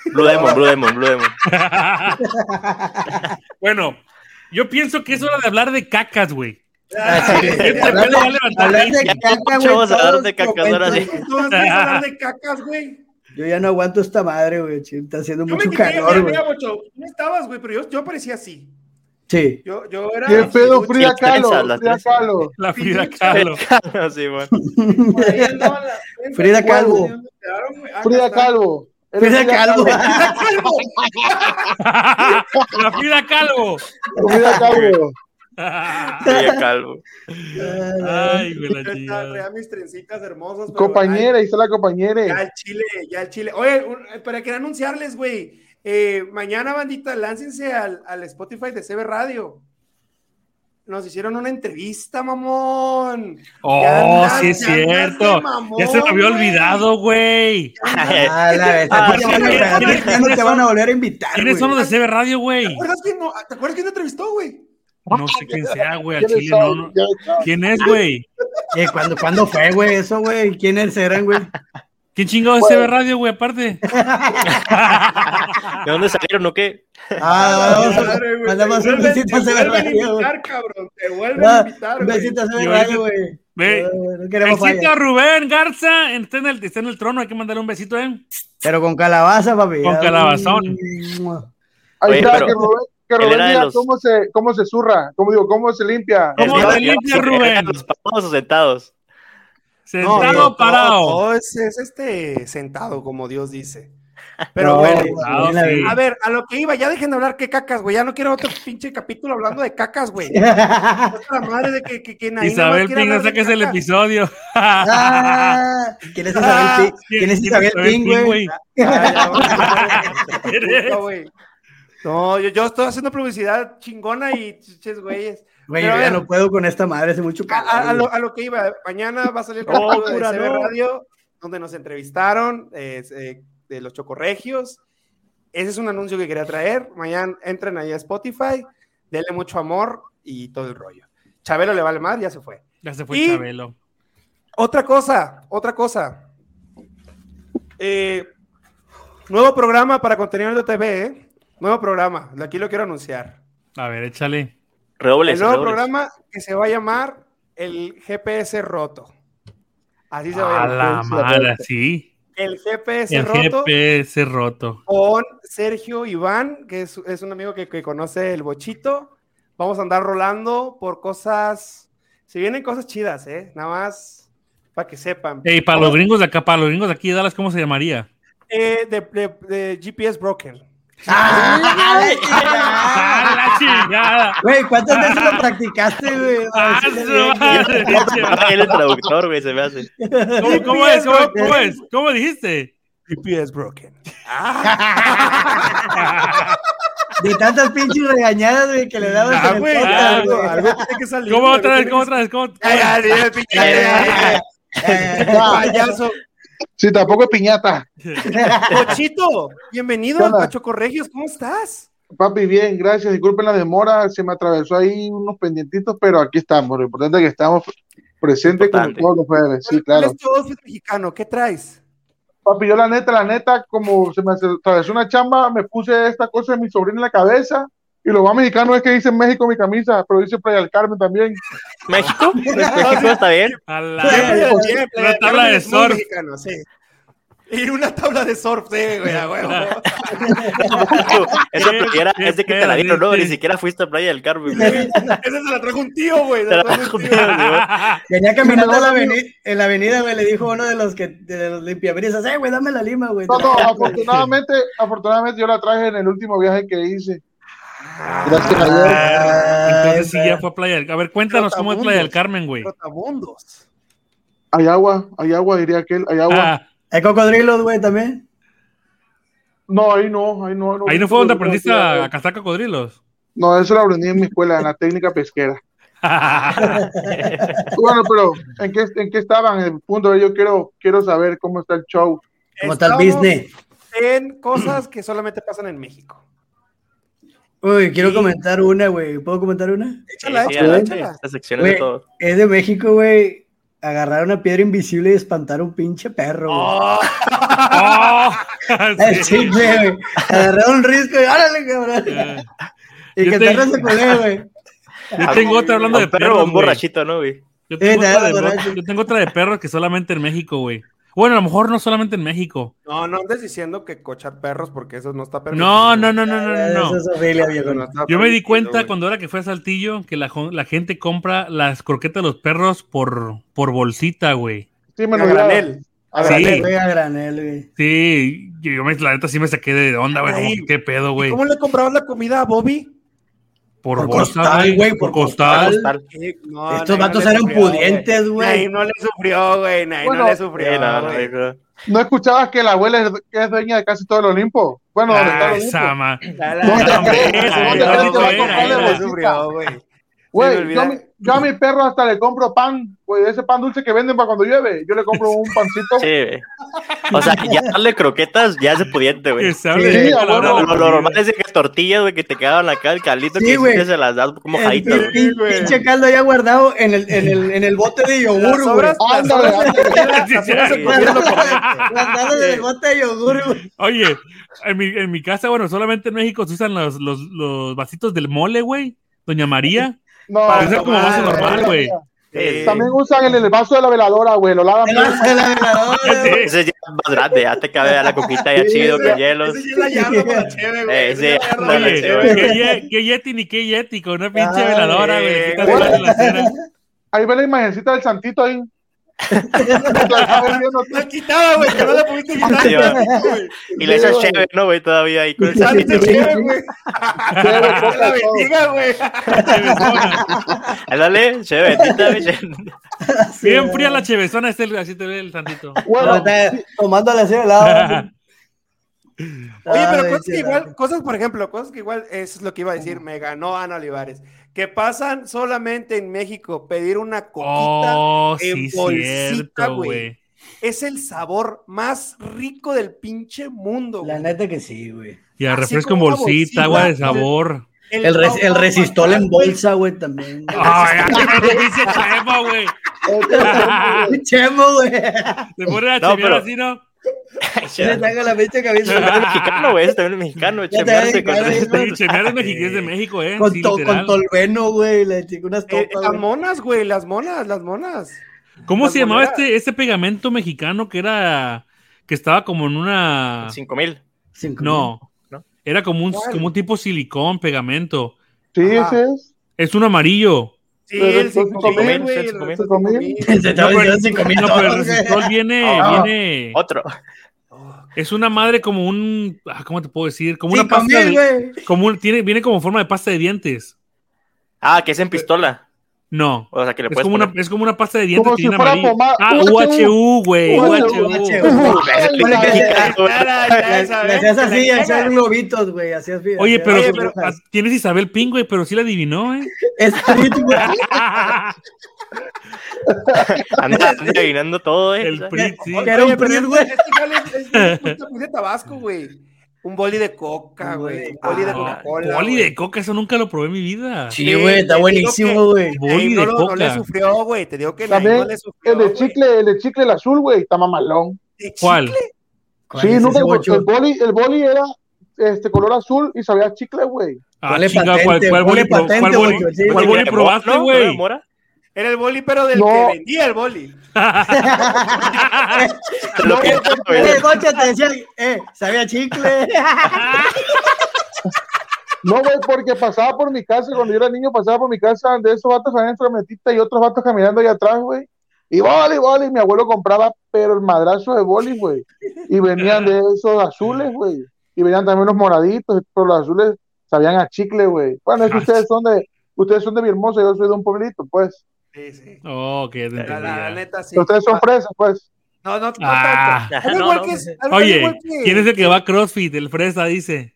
Blue Demon, Blue Demon, Blue Demon. bueno, yo pienso que es hora de hablar de cacas, güey. Hablar de- levantar hablar de rating. Ya caca, güey, vamos a hablar todos de cacas, comentan. ahora sí. Tú vas a hablar de cacas, güey. Yo ya no aguanto esta madre, güey. Está haciendo Yo me mucho quité, calor, güey. no estabas, güey, pero yo, yo parecía así. Sí. Yo, yo era. ¿Qué pedo, Frida Frida Kahlo? Frida. Kahlo. La Frida Pinche- Kahlo. Sí, bueno. Frida Calvo. Frida Calvo. Frida Calvo. La Frida Calvo. Frida Calvo. Frida Calvo. Ay, güey, la Traía chingada. mis trencitas hermosas. pero, Compañera, ahí está la ay, Ya compañera. el Chile, ya el Chile. Oye, un- para querer anunciarles, güey. eh, mañana, bandita, láncense al, al Spotify de CB Radio. Nos hicieron una entrevista, mamón. Ya Oh, andas- sí es ya cierto. mamón, Ya se me había olvidado, güey. Ah, la vez. Ah, a ti te van a- ¿quiénes- a ti quiénes ya no te son? van a volver a invitar, ¿Quiénes son los de CB Radio, güey? ¿Te acuerdas quién, no, ¿Te acuerdas entrevistó, güey? No sé quién sea, güey. Al ¿Quiénes chile no, no. ¿Quién es, güey? Eh, ¿cuándo, ¿Cuándo fue, güey, eso, güey? ¿Quiénes eran, güey? ¿Quién chingado es CB Radio, güey? Aparte. ¿De dónde salieron o qué? Ah, vamos a- Madre, güey, mandamos te un vuelven- besito a te CB vuelven a Radio, güey. invitar, cabrón. Te vuelven Ah, a invitar, Un güey. besito a CB Radio, güey. Ve, No, no queremos Besito a fallas. Rubén Garza. Está en, el, está en el trono. Hay que mandarle un besito, ¿eh? Pero con calabaza, papi. Con Ah, calabazón. Ahí Oye, está, que Rubén, que Rubén diga los- cómo se, cómo se zurra, cómo digo, cómo se limpia. ¿Cómo día- limpia, ¿eran Rubén? ¿Los sentados? Sentado No, o parado. todo- todo es, es este sentado, como Dios dice. Pero No, bueno, Ah, la- sí. a ver, a lo que iba, ya dejen de hablar que cacas, güey. Ya no quiero otro pinche capítulo hablando de cacas, güey. Otra madre de que, que, que Isabel Ping, no saques el episodio. Ah, ¿Quién es Isabel Ping? ¿Quién es Isabel Ping, güey? No, yo, yo estoy haciendo publicidad chingona y chiches, güeyes. Güey, yo ya no puedo con esta madre, hace mucho A, calor. a- lo, a lo que iba, mañana va a salir el No, capítulo de cura, CB no. Radio, donde nos entrevistaron eh, eh, de los chocorregios. Ese es un anuncio que quería traer. Mañana entren ahí a Spotify, denle mucho amor y todo el rollo. Chabelo le vale más, ya se fue. Ya se fue Y- Chabelo. Otra cosa, otra cosa. Eh, nuevo programa para contenido de TV, ¿eh? Nuevo programa, aquí lo quiero anunciar. A ver, échale. El nuevo programa que se va a llamar el GPS roto. Así se va a A llamar. la madre, sí. El GPS El roto GPS roto. con Sergio Iván, que es, es un amigo que, que conoce el bochito. Vamos a andar rolando por cosas. Si vienen cosas chidas, ¿eh? Nada más para que sepan. Ey, para los gringos de acá, para los gringos de aquí Dallas, ¿cómo se llamaría? Eh, de, de- de GPS Broken. ¡Ah, la ¡Ah, la chingada! Güey, ¿cuántas veces lo practicaste, güey? ¡Ah! Ah, el traductor, güey, se me hace. ¿Cómo, cómo es? ¿Cómo, cómo es? ¿Cómo dijiste? GPS Broken. De tantas pinches regañadas, güey, que le daban Ah, en el güey, podcast, algo, güey. algo tiene que salir. ¿Cómo otra vez? ¿Cómo otra vez? ¿Cómo? ay, ay, Ay. Eh, payaso. Sí, tampoco es piñata. Pochito, bienvenido ¿Qué al onda? Pacho Corregios, ¿cómo estás? Papi, bien, gracias. Disculpen la demora, se me atravesó ahí unos pendientitos, pero aquí estamos. Lo importante es que estamos presentes como todos los jueves. Sí, ¿Cuál claro. es tu outfit mexicano? ¿Qué traes? Papi, yo la neta, la neta, como se me atravesó una chamba, me puse esta cosa de mi sobrina en la cabeza. Y lo más mexicano es que dice México mi camisa, pero dice Playa del Carmen también. ¿México? ¿México está bien? A la- una tabla de surf. mexicano, sí. Y una tabla de surf, sí, güey, a huevo. Esa playera es de que te la dieron, ¿no? Ni siquiera fuiste a Playa del Carmen. güey. Esa se la trajo un tío, güey. se Te la trajo un trajo un tío. tío, güey. Venía caminando en la, avenida, en la avenida, güey, le dijo uno de los que de los limpiabrisas, eh, güey, dame la lima, güey. No, no, afortunadamente, afortunadamente yo la traje en el último viaje que hice. Gracias. Ah, Entonces sí, ya fue a Playa del A ver, cuéntanos cómo es Playa del Carmen, güey. Hay agua, hay agua, diría aquel, hay agua. Ah, Hay cocodrilos, güey, también. No, ahí no, ahí no. ahí no fue donde aprendiste a, a cazar cocodrilos. No, eso lo aprendí en mi escuela, en la técnica pesquera. Bueno, pero ¿en qué, en qué estaban? En el punto de yo quiero, quiero saber cómo está el show. ¿Cómo está el business? En cosas que solamente pasan en México. Uy, quiero comentar una, güey. ¿Puedo comentar una? Échala, Sí, échala, échala. Esta sección es de todo. es de México, güey. Agarrar una piedra invisible y espantar a un pinche perro, güey. Oh, ¡Oh! Sí. güey. Agarrar un risco y órale, cabrón. Eh, Y Yo que te- el perro se güey. Yo tengo otra hablando de Un perro un borrachito, ¿no, güey? Yo tengo, Eh, otra de, borracho. yo tengo otra de perros que solamente en México, güey. Bueno, a lo mejor no solamente en México. No, no andes diciendo que cochar perros porque eso no está permitido. No, no, no, no, no, no. Eso es Ofelia, viejo. No está Yo me di cuenta güey. cuando era que fue a Saltillo que la, gente compra las croquetas de los perros por, por bolsita, güey. Sí, me A lo granel. A Sí. granel. Güey, a granel, güey. Sí, yo, yo me, la neta sí me saqué de onda, güey. Ay, qué pedo, güey. ¿Cómo le comprabas la comida a Bobby? Por, Por bolsa, costal, güey, por costal. Eh, no, Estos vatos no eran sufrió, pudientes, güey. No le sufrió, güey. Bueno, no le sufrió. No, no, güey. no. ¿No escuchabas que la abuela es, dueña de casi todo el Olimpo? Bueno, ¿dónde está Ah, el Olimpo? esa ma- La- la- ¿Dónde la- crees? la- ¿Dónde la- crees que va a Nay comprar no la le bolsita? sufrió, güey. Güey, olvida. yo, a mi- yo a mi perro hasta le compro pan, güey, ese pan dulce que venden para cuando llueve. Yo le compro un pancito. Sí, güey. O sea, ya darle croquetas ya es pudiente, güey. se Sí, Lo, normal es que tortillas, güey, que te quedaban acá, el caldito Sí, que güey. se las das como pin- güey. pin- güey. pinche caldo ya guardado en el, en el, bote de yogur, güey. Ándale, ándale. se en el bote de yogur, güey. Oye, en mi, en mi casa, bueno, solamente en México se usan los, los, los vasitos del mole, güey. Doña María. No, es como vaso normal, güey. Sí, También usan el, el vaso de la veladora, güey, lo lavan El vaso de la veladora. Ese es ya más grande, ya te cabe a la coquita ya Sí, chido ese- con hielos. Ese ya es la para cheve, güey. Sí, es. ¿qué, ye- qué Yeti ni qué Yeti con una pinche veladora, güey. Ahí ve la imagencita del santito ahí. La quitaba, güey, que no la pudiste quitar. Y le echas chévere, ¿no, güey? Todavía ahí con el santito. cheve, güey. La bendiga, güey. Dale, chévere. Bien fría la chevezona, es el- así te ve el santito. Bueno, Tomándole así de lado. Oye, pero cosas que igual, cosas, por ejemplo, cosas que igual, eso es lo que iba a decir, me ganó Ana Olivares, que pasan solamente en México, pedir una coquita Oh, en sí, bolsita, güey. güey. es el sabor más rico del pinche mundo, La neta que sí, güey. Y a refresco en bolsita, agua de sabor. El, res- el resistol en bolsa, güey, también. Ay, te dice Chemo, güey. Chemo, güey. Se pone a No, pero- así, ¿no? Le traigo la pinche cabeza. También es mexicano, güey. Ese también es mexicano. Chemear es mexicano es de México, ¿eh? Con, Sí, to- literal. con tolveno, güey. Le chico unas Eh, topas. las monas, güey, las monas, las monas. ¿Cómo Las se llamaba este, este pegamento mexicano que era que estaba como en una Cinco mil. Cinco no, ¿No? era como un como un tipo silicón pegamento. Sí, Ajá. ese es. Es un amarillo. Sí, Pero el son 5 cinco mil, mil, güey. son el cinco mil. cinco mil. mil. Se estaba No, pero, diciendo cinco mil no, pero el dólares, güey. resistol viene, viene, Otro. es una madre como un, ah, ¿cómo te puedo decir? Como una pasta, de, como tiene, viene como forma de pasta de dientes. Ah, que es en pistola. No, O sea, que le es puedes como, una, es como una pasta de dientes Como que si tiene fuera amarillo. pomada. Ah, UHU. Güey, UHU. Hacías así, hacías globitos, güey. Hacías Oye, pero Oye, pero, pero- ah, tienes Isabel Ping, güey, pero sí la adivinó, ¿eh? Es güey. Anda, anda adivinando todo, eh. El PRI, sí. Que era un Oye, pero es- güey. es que igual es- es- es- es- es de Tabasco, güey. Un boli de coca, güey. Un boli de Ah, Coca-Cola. Boli de coca, eso nunca lo probé en mi vida. Sí, güey, está buenísimo, güey. Boli de lo- no coca. le sufrió, güey. Te digo que no le sufrió. El de chicle, el de chicle, el azul, güey, está mamalón. ¿De ¿Cuál? Sí, es nunca, el boli, el boli era este color azul y sabía a chicle, güey. Ah, ¿cuál, cuál cuál boli- güey, sí. cuál boli ¿De probaste, güey? Era el boli, pero del No. que vendía el boli. Lo quitaron, güey. Eh, Gocha te decía, eh, sabía chicle. No, güey, porque pasaba por mi casa, cuando yo era niño, pasaba por mi casa de esos vatos adentro de metita y otros vatos caminando ahí atrás, güey. Y boli, boli, mi abuelo compraba, pero el madrazo de boli, güey. Y venían de esos azules, güey. Y venían también unos moraditos, pero los azules sabían a chicle, güey. Bueno, es que ustedes son de, ustedes son de Villahermosa, yo soy de un pueblito, pues. Sí, sí. Oh, que La, la- la neta, sí. Ustedes son fresas, pues. No, no, no Ah. tanto. No, igual no. que es- Oye, igual que- ¿quién es el que va a CrossFit? El Fresa dice.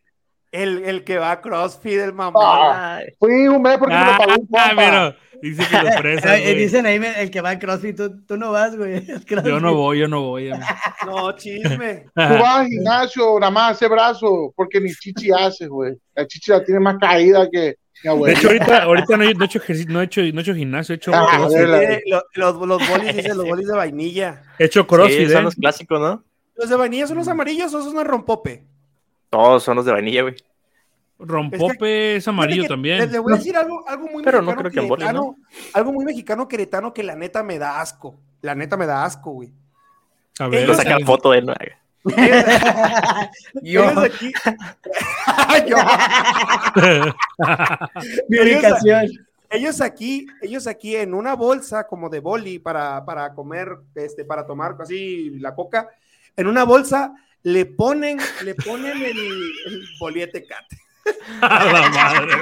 El, el que va a CrossFit, el mamá. Ah, Fui un mes porque me lo Ah, pagó un compa. pero dice que los Fresas, Eh. Dicen ahí el que va a CrossFit, tú, tú no vas, güey. Yo no voy, yo no voy. amigo. No, chisme. Tú vas al gimnasio, nada más hace brazo, porque ni chichi haces, güey. La chichi la tiene más caída que De hecho, ahorita, ahorita no, he, no he hecho ejercicio, no he hecho, no he hecho gimnasio, he hecho Ah, Eh, los, los bolis, dicen los bolis de vainilla. He hecho sí, crossfit, son ¿eh? los clásicos, ¿no? ¿Los de vainilla son los amarillos o son los rompope? Todos son los de vainilla, güey. Rompope es amarillo que también. Les, les voy a decir algo, algo muy Pero no mexicano creo que en boli, queretano, algo muy mexicano queretano que la neta me da asco. La neta me da asco, güey. A ver, Lo saca la foto de él, ¿no? Yo, Ellos aquí. Yo. mi ellos- ubicación. Ellos aquí, ellos aquí en una bolsa como de boli para, para comer, este, para tomar así la coca, en una bolsa le ponen, le ponen el, el boliete cat. a la madre.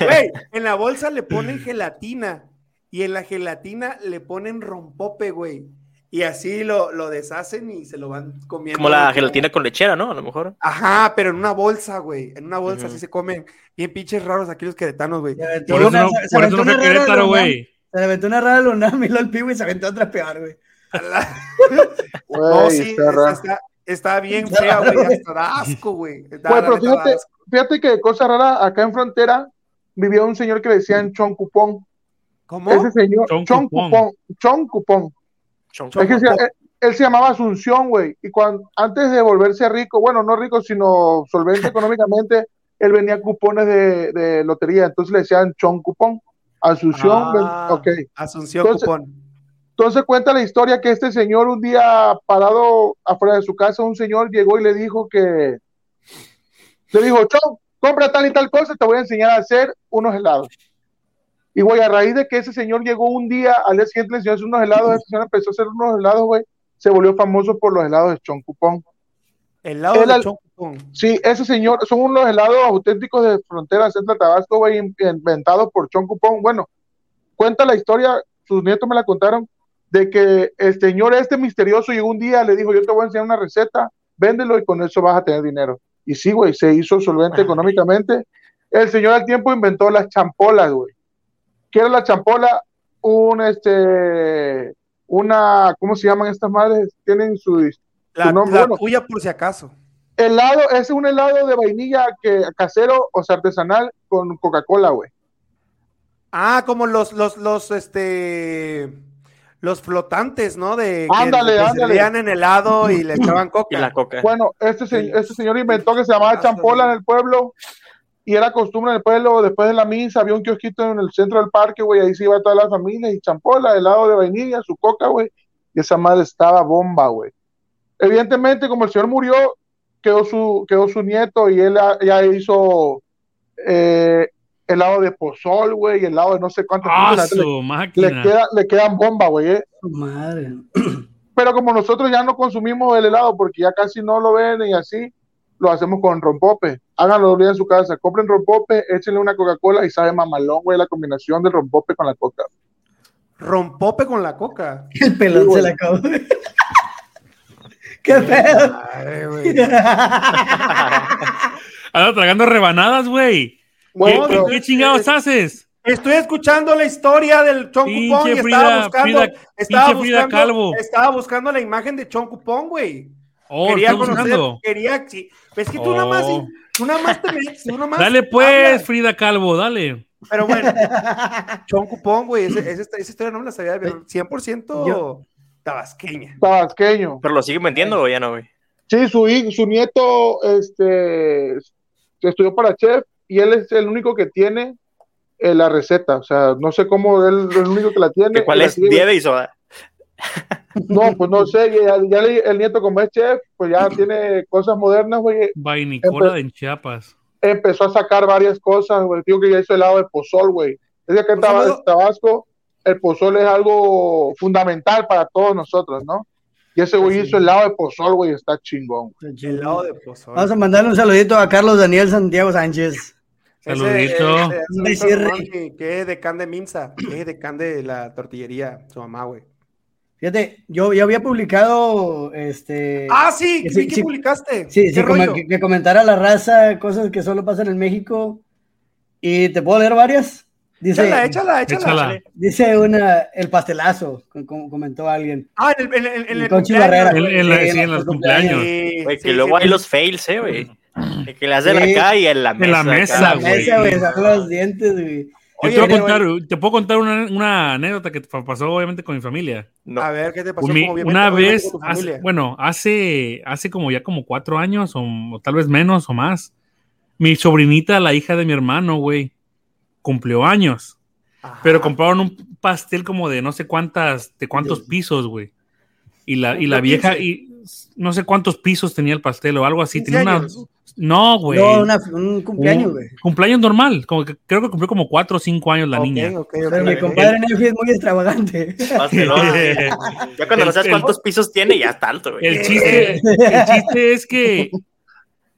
Güey, en la bolsa le ponen gelatina y en la gelatina le ponen rompope, güey. Y así lo, lo deshacen y se lo van comiendo. Como la gelatina con lechera, ¿no? A lo mejor. Ajá, pero en una bolsa, güey. En una bolsa Ujú. así se comen. Bien pinches raros aquí los queretanos, güey. Por eso no, se- se por eso no fue Querétaro, güey. Se le aventó una rara Lunam y el pivo y se aventó otra peor, güey. Güey, No, sí, está está, está bien fea, güey. Hasta da asco, güey. Güey, pero fíjate, asco. fíjate que cosa rara, acá en frontera vivía un señor que le decían Chon Cupón. ¿Cómo? Ese señor, Chon. Cupón, Chon Cupón. Es que se- él, él se llamaba Asunción, güey. Y cuando, antes de volverse rico, bueno, no rico, sino solvente económicamente, él venía cupones de, de lotería. Entonces le decían Chon Cupón. Asunción, Ah, ok. Asunción Entonces- Cupón. Entonces cuenta la historia que este señor un día parado afuera de su casa, un señor llegó y le dijo que, le dijo, Chon, compra tal y tal cosa, te voy a enseñar a hacer unos helados. Y güey, a raíz de que ese señor llegó un día, al día siguiente le enseñó a hacer unos helados, ese señor empezó a hacer unos helados, güey, se volvió famoso por los helados de Chon Cupón. El lado Él de al- Chon Cupón. Sí, ese señor, son unos helados auténticos de frontera centro Tabasco, güey, in- inventados por Chon Cupón. Bueno, cuenta la historia, sus nietos me la contaron, de que el señor este misterioso llegó un día, le dijo, yo te voy a enseñar una receta, véndelo y con eso vas a tener dinero. Y sí, güey, se hizo solvente económicamente. El señor al tiempo inventó las champolas, güey. ¿Qué era la champola? Un, este, una, ¿cómo se llaman estas madres? Tienen su, La, su nombre, la bueno. tuya por si acaso. Helado, es un helado de vainilla que casero o sea, artesanal con Coca-Cola, güey. Ah, como los, los, los, este, los flotantes, ¿no? De que, Ándale, que se ándale. leían en helado y le echaban coca. Y la coca. Bueno, este, se- Sí. este señor inventó que se llamaba Ah, champola sí. en el pueblo y era costumbre en el pueblo, después de la misa, había un kiosquito en el centro del parque, güey, ahí se iba toda la familia y champola, helado de vainilla, su coca, güey, y esa madre estaba bomba, güey. Evidentemente, como el señor murió, quedó su, quedó su nieto y él ya hizo eh, helado de pozol, güey, helado de no sé cuántas ¡Ah, cosas. Le, su le máquina! queda- le quedan bomba, güey, eh. Madre. pero como nosotros ya no consumimos el helado porque ya casi no lo venden y así, lo hacemos con rompope. Háganlo bien en su casa, compren rompope, échenle una Coca-Cola y sabe mamalón, güey, la combinación del rompope con la coca. Rompope con la coca. El pelón Sí, se la acabó. ¿Qué pedo? Güey. Tragando rebanadas, güey. ¿Qué, Bueno, qué- qué chingados haces? Estoy escuchando la historia del Chon Pinche Cupón y estaba Frida- buscando, Frida- estaba, buscando Calvo. estaba buscando la imagen de Chon Cupón, güey. Oh, quería ¿estás conocer, buscando? quería, sí. Es que tú nada más, Oh. tú nada más te metes, tú nada más Dale pues, hablas. Frida Calvo, dale. Pero bueno, Chon Cupón, güey, esa historia no me la sabía, pero 100% Yo- tabasqueña. tabasqueño. Pero lo siguen vendiendo o ya no, güey. Sí, su, su nieto este, estudió para chef y él es el único que tiene eh, la receta. O sea, no sé cómo él es el único que la tiene. ¿Que ¿Cuál es? sigue- Nieve y soda. No, pues no sé. Ya, ya le- el nieto, como es chef, pues ya tiene cosas modernas, güey. Vainicola en Chiapas. empezó a sacar varias cosas, güey. Digo que ya hizo helado de pozol, güey. Es que acá en Tabasco el pozol es algo fundamental para todos nosotros, ¿no? Y ese güey Sí. hizo helado de pozol, güey, está chingón. El lado de pozole. Vamos a mandarle un saludito a Carlos Daniel Santiago Sánchez. Ese, Saludito. ese, ese Un Víctor cierre. Román, que, que es decán de Minza, que es decán de la tortillería, su mamá, güey. Fíjate, yo, yo había publicado este. Ah, sí, Sí, vi que sí. publicaste. Sí, ¿Qué sí, como que, que comentara la raza cosas que solo pasan en México. Y te puedo leer varias. Dice, Échala, échala, échala. Échala. dice una, el pastelazo, co- como comentó alguien. Ah, en el, en el, en el Conchi cumpleaños, Barrera. güey. En- en la- Sí, sí, en los cumpleaños. Sí, Güey, sí, que luego sí, hay sí. los fails, eh, güey. Que- Que le hacen Sí. acá y en la mesa. En la mesa, La güey. mesa, güey, los dientes, güey. Oye, te, puedo contar, te puedo contar una, una anécdota que pa- pasó obviamente con mi familia. No. A ver, ¿qué te pasó? Mi- una obviamente vez, con tu hace- familia. bueno, hace, hace como ya como cuatro años o, o tal vez menos o más, mi sobrinita, la hija de mi hermano, güey, cumplió años, Ajá. pero compraron un pastel como de no sé cuántas, de cuántos pisos, güey. Y la, y la vieja, 15. y no sé cuántos pisos tenía el pastel o algo así. 15 Tenía una, años. No, güey. No, una- un cumpleaños, Un güey. Cumpleaños normal, como que creo que cumplió como cuatro o cinco años la niña. ok, ok, Pero mi compadre Nefi es muy extravagante. Ya cuando no sabes el- cuántos pisos tiene, ya es tanto, güey. El chiste, el chiste es que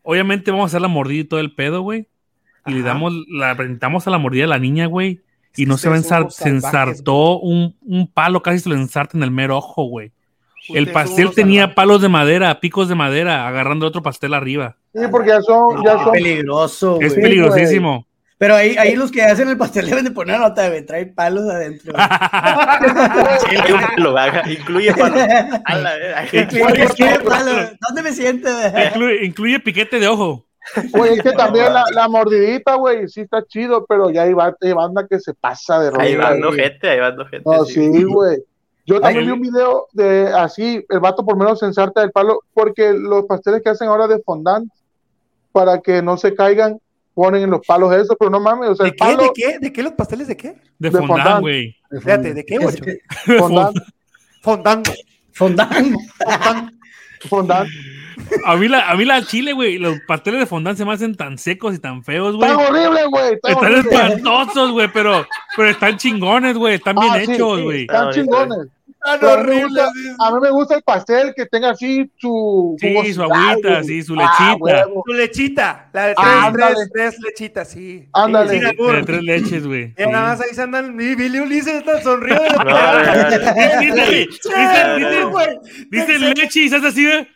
obviamente vamos a hacer la mordida y todo el pedo, güey. Y le damos, la presentamos a la mordida a la niña, güey. Y Es no se va ensar- se ensartó un, un palo, casi se lo ensarta en el mero ojo, güey. El pastel tenía palos de madera, picos de madera, agarrando otro pastel arriba. Sí, porque ya son, ya son. peligroso, Es güey. peligrosísimo. Pero ahí, ahí los que hacen el pastel deben de poner nota, güey. Trae palos adentro. Hay un palo, incluye palo. A la verga. Incluye. ¿Dónde me siento? incluye- incluye piquete de ojo. Güey, es que también la, la mordidita, güey, sí está chido, pero ya hay, ba- hay banda que se pasa de Ahí rollo. van güey. gente, ahí van gente. No, sí. sí, güey. Yo también Ay, vi un video de así, el vato por menos ensarta del palo, porque los pasteles que hacen ahora de fondant, para que no se caigan, ponen en los palos eso, pero no mames, o sea, ¿De el qué? palo ¿De qué? ¿De qué los pasteles de qué? De De fondant, güey. Fíjate, ¿de qué, que- fondant, Fondant. Fondant. fondant. A mí, la, a mí la chile, güey, los pasteles de fondant se me hacen tan secos y tan feos, güey. Está horrible, güey. está Están horrible. espantosos, güey, pero, pero están chingones, güey. Están bien Ah, sí, hechos, sí, güey. Están chingones. Tan Pero a, mí me gusta, a mí me gusta el pastel que tenga así su Sí, su agüita, güey. sí, su Ah, lechita. Tu lechita. La de tres, Ah, ándale. tres, tres lechitas, sí. Ándale. Sí. De tres leches, güey. Nada más ahí se andan. Y Billy Ulises está sonriendo. Dice, güey, dice, dice, güey. dice leche y se hace así, ¿eh?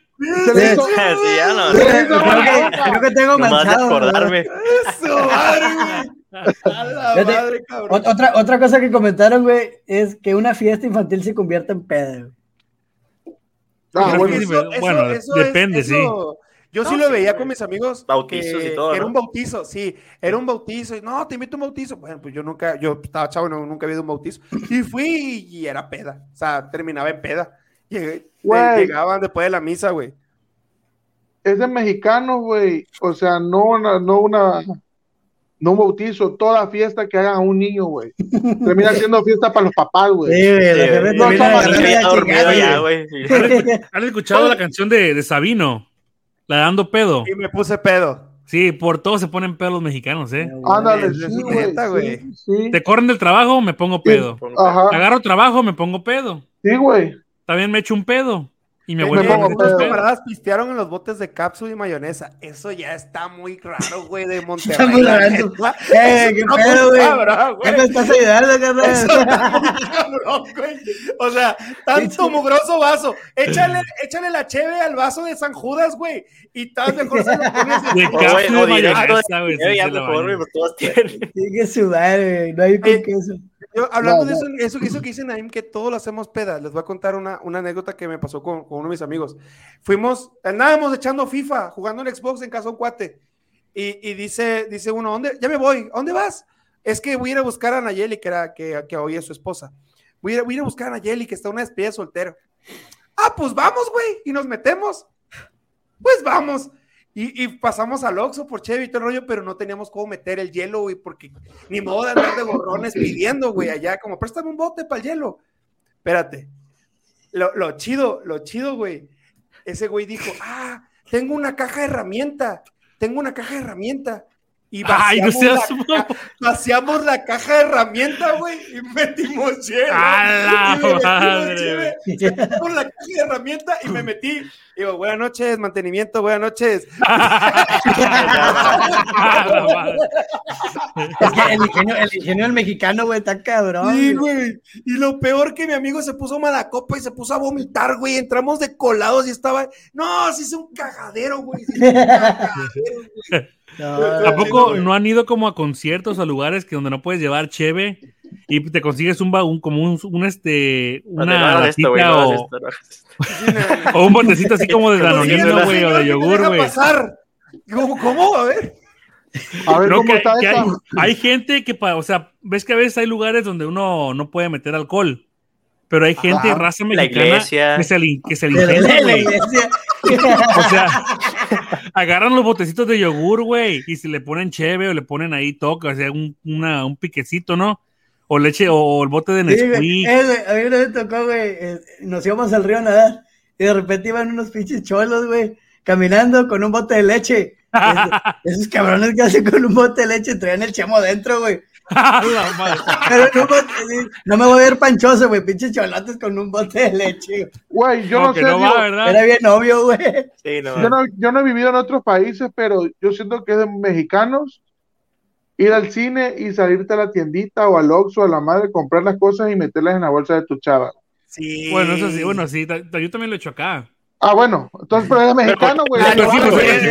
Se le hizo- Sí, ya no. se le Creo hizo que, agua. creo que tengo manchado. acordarme. Eso, madre, güey. Madre, cabrón. Otra, otra cosa que comentaron, güey, es que una fiesta infantil se convierte en güey. Ah, bueno. pero- bueno, depende, sí. Yo sí lo sí, veía güey. con mis amigos. Bautizos que y todo, Era ¿no? un bautizo, sí. Era un bautizo. Y no, te invito a un bautizo. Bueno, pues yo nunca, yo estaba chavo, no, nunca había ido a un bautizo. Y fui y era peda. O sea, terminaba en peda. Llegué- Güey. llegaban después de la misa, güey. Es de mexicanos, güey. O sea, no una, no una, no un bautizo, toda fiesta que hagan a un niño, güey. Termina siendo fiesta para los papás, güey. Sí, güey, Sí. No. Sí. ¿Han escuchado la canción de, de Sabino? La de Dando Pedo. Y me puse pedo. Sí, por todo se ponen pedo los mexicanos, ¿eh? Ándale, sí, güey. güey. Sí, sí. Te corren del trabajo, me pongo pedo. Ajá. Agarro trabajo, me pongo pedo. Sí, güey. También me echo un pedo. Y me vuelvo a camaradas pistearon en los botes de cápsula y mayonesa. Eso ya está muy raro, güey, de Monterrey. Está muy la raro. neta. Eh, qué pedo, güey. cabrón, ¿Qué me estás ayudando, Eso carnal? está muy cabrón, güey. O sea, tanto mugroso vaso. Échale, échale la cheve al vaso de San Judas, güey. Y tal mejor se lo pones De cápsula y mayonesa, güey. ya güey, bañan. todos tienen. Tiene que sudar, güey. No hay con Eh, queso. Yo, hablando No, de eso, eso, eso que dicen Naim, que todos lo hacemos peda, les voy a contar una, una anécdota que me pasó con, con uno de mis amigos. Fuimos, andábamos echando FIFA, jugando en Xbox en casa de un cuate. Y, y dice, dice uno, ¿dónde? Ya me voy, ¿a dónde vas? Es que voy a ir a buscar a Nayeli, que, era, que, que hoy es su esposa. Voy a, ir, voy a ir a buscar a Nayeli, que está una despedida de soltero. Ah, pues vamos, güey, y nos metemos. Pues vamos. Y, pasamos al Oxxo por Chevy y todo el rollo, pero no teníamos cómo meter el hielo, güey, porque ni modo de andar de gorrones pidiendo, güey, allá, como préstame un bote para el hielo. Espérate. Lo, lo chido, lo chido, güey. Ese güey dijo, ah, tengo una caja de herramienta, tengo una caja de herramienta. Y Ay, no vaciamos, la, ca- vaciamos la caja de herramienta, güey, y metimos hielo. ¡A la Y madre, la caja de herramienta y me metí. Digo, buenas noches, mantenimiento, buenas noches. A la madre. Es que el ingenio, el ingenio del mexicano, güey, está cabrón. Sí, güey. güey. Y lo peor que mi amigo se puso mala copa y se puso a vomitar, güey. Entramos de colados y estaba. No, sí es un cagadero, güey. sí es un cagadero, güey. No, ¿A poco güey. no han ido como a conciertos o a lugares que donde no puedes llevar cheve y te consigues un, ba- un como un, un, este una esto, o, esto, un botecito así como de danonino, güey, o de Señor, ¿qué te yogur, güey. ¿Cómo, ¿Cómo? A ver. A ver No, cómo que- está que esta. hay, hay gente que, o sea, ves que a veces hay lugares donde uno no puede meter alcohol, pero hay gente, Ajá. raza La mexicana, iglesia. que se le, que se le güey. iglesia. O sea, agarran los botecitos de yogur, güey, y se le ponen cheve o le ponen ahí toque, o sea, un, una- un piquecito, ¿no? O leche, o el bote de Sí. Nesquik. Eh, güey, a mí vez tocó, güey, eh, nos íbamos al río a nadar y de repente iban unos pinches cholos, güey, caminando con un bote de leche. Es- esos cabrones que hacen con un bote de leche traían el chamo dentro, güey. Pero en un bote- sí, no me voy a ver panchoso, güey, pinches cholotes con un bote de leche. Güey, yo no sé. Era bien obvio, güey. Sí, no. yo, no, yo no he vivido en otros países, pero yo siento que es de mexicanos ir al cine y salirte a la tiendita o al Oxxo, a la madre, comprar las cosas y meterlas en la bolsa de tu chava. Sí. Bueno, eso sí, bueno, sí, yo también lo he hecho acá. Ah, bueno, entonces, pero es mexicano, güey. Ah, no, Pero sí,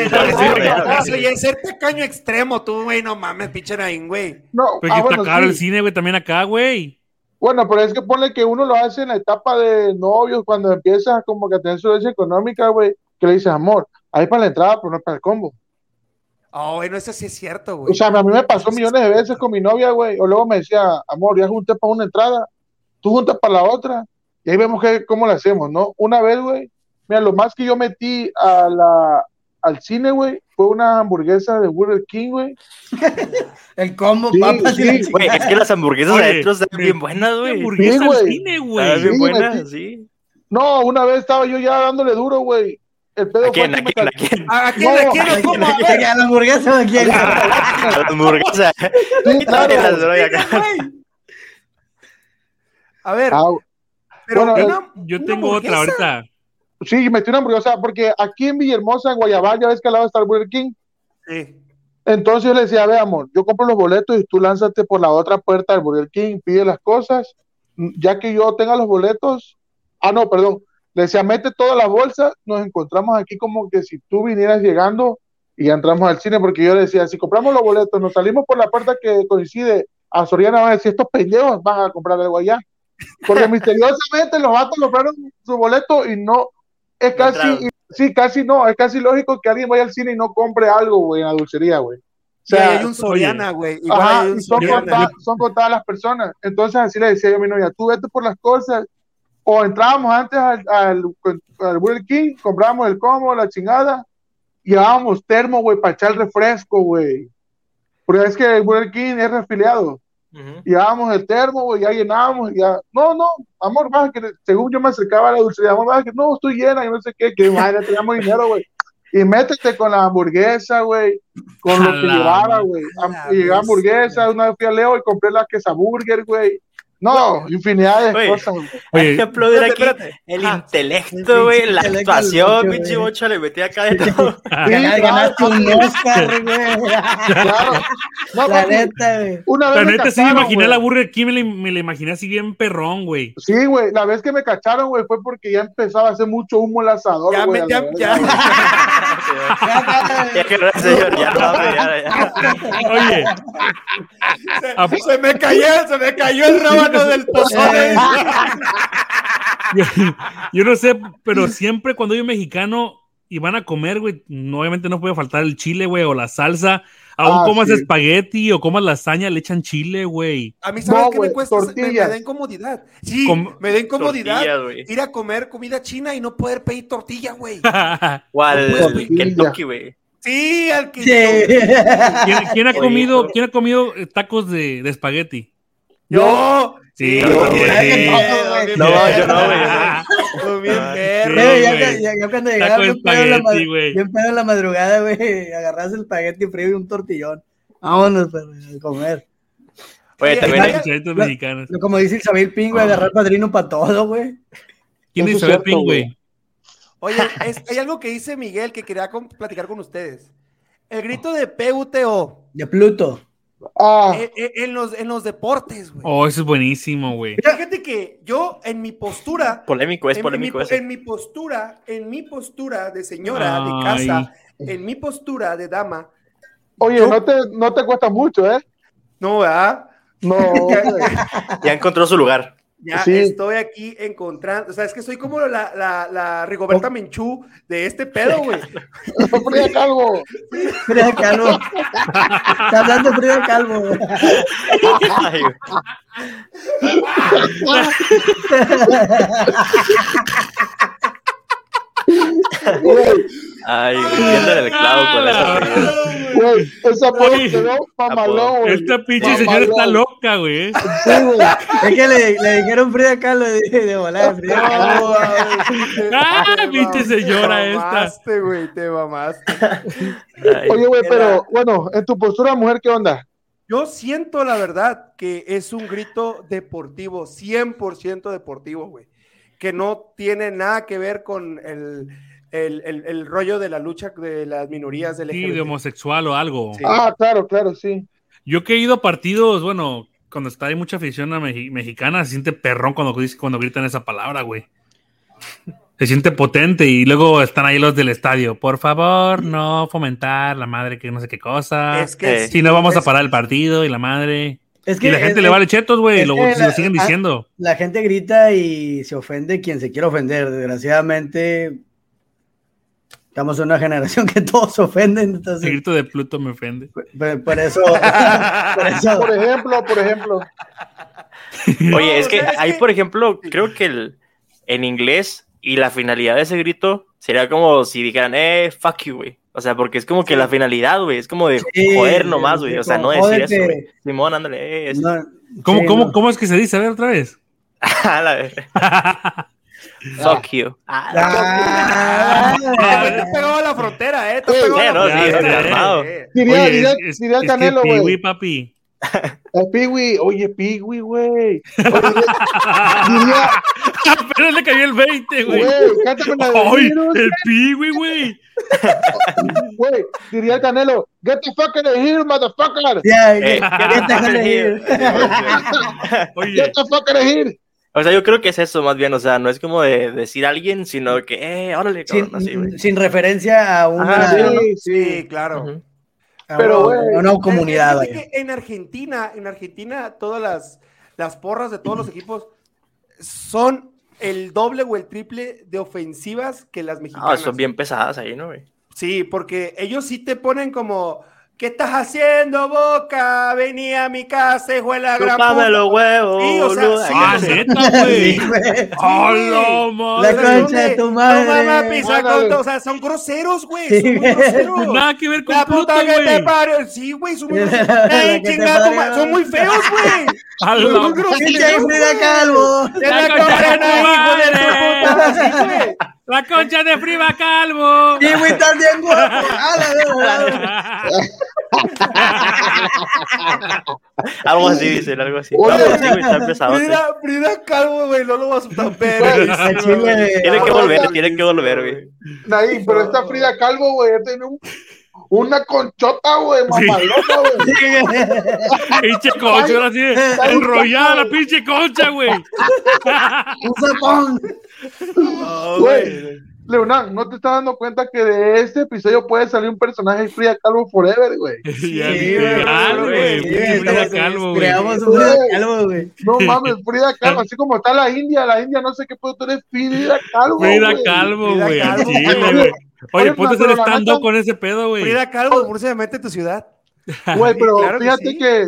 no. Eso ya es ser tacaño extremo, tú, güey, no mames, pinche güey. No, Pero ah, que está bueno, caro sí. el cine, güey, también acá, güey. Bueno, pero es que ponle que uno lo hace en la etapa de novios, cuando empieza como que a tener su herencia económica, güey, que le dices, amor, ahí para la entrada, pero no para el combo. Oh, bueno, eso sí es cierto, güey. O sea, a mí me pasó millones de veces con mi novia, güey, o luego me decía, amor, ya junté para una entrada, tú juntas para la otra, y ahí vemos que, cómo lo hacemos, ¿no? Una vez, güey, mira, lo más que yo metí a la, al cine, güey, fue una hamburguesa de Burger King, güey. El combo, Sí, papas sí. Güey, es que las hamburguesas Oye, adentro están bien buenas, ¿Qué güey. hamburguesa Sí, al cine, güey? bien buenas, metí- sí. No, una vez estaba yo ya dándole duro, güey. El pedo ¿A quién? fue ¿A quién? me ¿A quién? ¿A quién No, le quiero? ¿Cómo? A ver, ¿A la hamburguesa o a quién? A la hamburguesa. Sí, claro. A ver, Ah, pero bueno, una- Yo tengo otra ahorita. Sí, metí una hamburguesa, porque aquí en Villahermosa, en Guayabal, ya ves que al lado está el Burger King. Sí. Entonces yo le decía, ve, amor, yo compro los boletos y tú lánzate por la otra puerta del Burger King, pide las cosas, ya que yo tenga los boletos. Ah, no, perdón. Le decía, mete todas las bolsas, nos encontramos aquí como que si tú vinieras llegando y entramos al cine, porque yo le decía, si compramos los boletos, nos salimos por la puerta que coincide a Soriana, van a decir, estos pendejos van a comprar algo allá. Porque misteriosamente los vatos compraron su boleto y no, es casi, sí, casi no, es casi lógico que alguien vaya al cine y no compre algo, güey, en la dulcería, güey. O Y sea, hay un Soriana, güey. Y son, contadas, son contadas las personas. Entonces así le decía yo a mi novia, tú vete por las cosas. O entrábamos antes al, al, al Burger King, comprábamos el combo, la chingada, y llevábamos termo, güey, para echar el refresco, güey. Porque es que el Burger King es refiliado. Ujú. Llevábamos el termo, ya llenábamos, y ya, no, no, amor, baja que según yo me acercaba a la dulcería, amor, baja que no, estoy llena, y no sé qué, que madre, teníamos dinero, güey. Y métete con la hamburguesa, güey, con lo que madre. güey. Llegué a hamburguesa, una vez fui a Leo y compré la quesaburger, güey. No, infinidad de cosas. Hay que aplaudir aquí Espérate, el Ajá. intelecto, güey, la actuación, pinche bocho, le metí acá de todo. Ganar- Ganaste un Oscar, güey. Claro. No, La papi, neta, güey. una vez la neta sí me imaginé la Burger King, me la, me la imaginé así bien perrón, güey. Sí, güey, la vez que me cacharon, güey, fue porque ya empezaba a hacer mucho humo el asador, Ya, güey. me- a ya, ya. Ya que no, señor, ya no, ya, ya. Oye, Se me cayó, se me cayó el del pozole. yo no sé, pero siempre cuando hay un mexicano y van a comer, güey, obviamente no puede faltar el chile, güey, o la salsa. Aún Ah, comas sí. espagueti o comas lasaña, le echan chile, güey. A mí, ¿sabes No, qué me cuesta? Me, me da incomodidad. Sí, Com- me da incomodidad Tortillas, güey. ir a comer comida china y no poder pedir tortilla, güey. ¿Cuál? Kentucky, güey. Sí, al que Sí. ¿Quién, quién ha comido, quién ha comido eh, tacos de, de espagueti? Yo. Sí, yo yo. No, yo no, güey. Yo bien Ah, perro. ya- ya cuando llegaba bien pedo en la madrugada, güey, agarras el espagueti frío y un tortillón. Vámonos, perro, a comer. Oye, también hay- mexicanos. Como dice Isabel Ping, güey, agarrar padrino para todo, güey. ¿Quién es el cierto, ping, güey. Oye, es- hay algo que dice Miguel que quería platicar con ustedes. El grito de PUTO De Pluto. Ah, en, los, en los deportes, güey. Oh, eso es buenísimo, güey. Fíjate que yo, en mi postura, polémico, es en, polémico en mi, ese. en mi postura, en mi postura de señora de casa, en mi postura de dama, oye, yo- no te, no te cuesta mucho, ¿eh? no, ¿verdad? No. Ya encontró su lugar. Ya Sí. estoy aquí encontrando, o sea, es que soy como la, la, la Rigoberta Menchú de este pedo, güey. Frida Calvo. Frida Calvo. Está hablando Frida Calvo, güey. Ay, güey. Ay, en el clavo con esa güey, esa Oye. quedó mamalón, güey. Esta pinche señora está loca, güey. Sí, güey. Es que le, le dijeron Frida Kahlo de, de volada. Frida Kahlo. Ah, Te pinche señora te esta. mamaste, güey, te mamaste. Ay, Oye, güey, pero bueno, en tu postura mujer, ¿qué onda? Yo siento la verdad que es un grito deportivo, 100% deportivo, güey. Que no tiene nada que ver con el, el, el- el rollo de la lucha de las minorías del Sí, de homosexual o algo. Sí. Ah, claro, claro, sí. Yo que he ido a partidos, bueno, cuando está hay mucha afición a mexicana, se siente perrón cuando, cuando gritan esa palabra, güey. Se siente potente y luego están ahí los del estadio. Por favor, no fomentar la madre que no sé qué cosa. Es que Eh, si no vamos a parar el partido y la madre. Es y la gente es- le vale chetos, güey. Lo, que lo la- siguen ah, diciendo. La gente grita y se ofende quien se quiere ofender. Desgraciadamente, estamos en una generación que todos se ofenden. El Entonces, grito de Pluto me ofende. por, por eso, por eso, Por ejemplo, por ejemplo. Oye, es que ahí, por ejemplo, creo que el, en inglés y la finalidad de ese grito sería como si dijeran, eh, fuck you, güey. O sea, porque es como que la finalidad, güey, es como de Sí, joder nomás, güey. O sea, no decir eso, güey. Simón, ándale, eh, no, ¿Cómo, sí, cómo, no. ¿Cómo es que se dice? A ver, otra vez. A la. Fuck you. Ah, Ah, Estás pegado a la frontera, ¿eh? Estás Sí, pegado a la frontera. Diría, Oye, diría, es, es- diría el Canelo, Piwi, güey. papi. El Piwi, oye, Piwi, güey. Diría, Pero le cayó el 20, güey. cántame la de El piwi, güey. güey. Diría el Canelo, get the fuck out of here, motherfucker. ya, Eh, ya, get ya the te fuck out of ir. here. Oye, Get the fuck out of here. O sea, yo creo que es eso más bien, o sea, no es como de decir a alguien, sino que, eh, órale, cabrón, así, güey. sin, sin referencia a una, Ajá, Sí, claro. A Pero, una- una comunidad. Que en Argentina, en Argentina, todas las, las porras de todos los equipos son el doble o el triple de ofensivas que las Ah, mexicanas. son bien pesadas ahí, ¿no, güey? Sí, porque ellos sí te ponen como, ¿qué estás haciendo, Boca? Vení a mi casa, hijo de la gran Chúpame puta". los huevos, Sí, o sea, boludo. sí, ah, o sea, neta, güey. Sí, güey. ¡Hola, La madre! concha de tu No madre. mames, pisa con- o sea, son groseros, güey. Sí, Son muy güey. groseros. Nada que ver con La puta que te parió. Sí, güey, son muy groseros. Son muy feos, güey. Son muy groseros, güey. Calvo. Ya La hijo de puta. La concha de Frida Calvo. Y güey, estás bien guapo. Ah. Algo así, dicen, algo así. Oye. Frida, Frida Calvo, güey, no lo vas a Chile. Tiene que volver, tiene que volver, güey. Naí, pero esta Frida Calvo, güey, ya tiene un, una conchota, güey, mamalona, güey. Pinche concha, ahora sí. Enrollada la pinche concha, güey. Un zapón. Güey, Leonard, ¿no te estás dando cuenta que de este episodio puede salir un personaje Frida Calvo Forever, güey? Sí, güey, sí, Frida Calvo, güey. Creamos un Frida Calvo, güey. No mames, Frida Calvo, así como está la India, la India no sé qué puedo tener Frida Calvo. Frida. Calvo, güey. chile, güey. Oye, ponte a hacer stand-up con ese pedo, güey. Frida Calvo, próximamente en tu ciudad. Güey, pero Claro que fíjate sí. que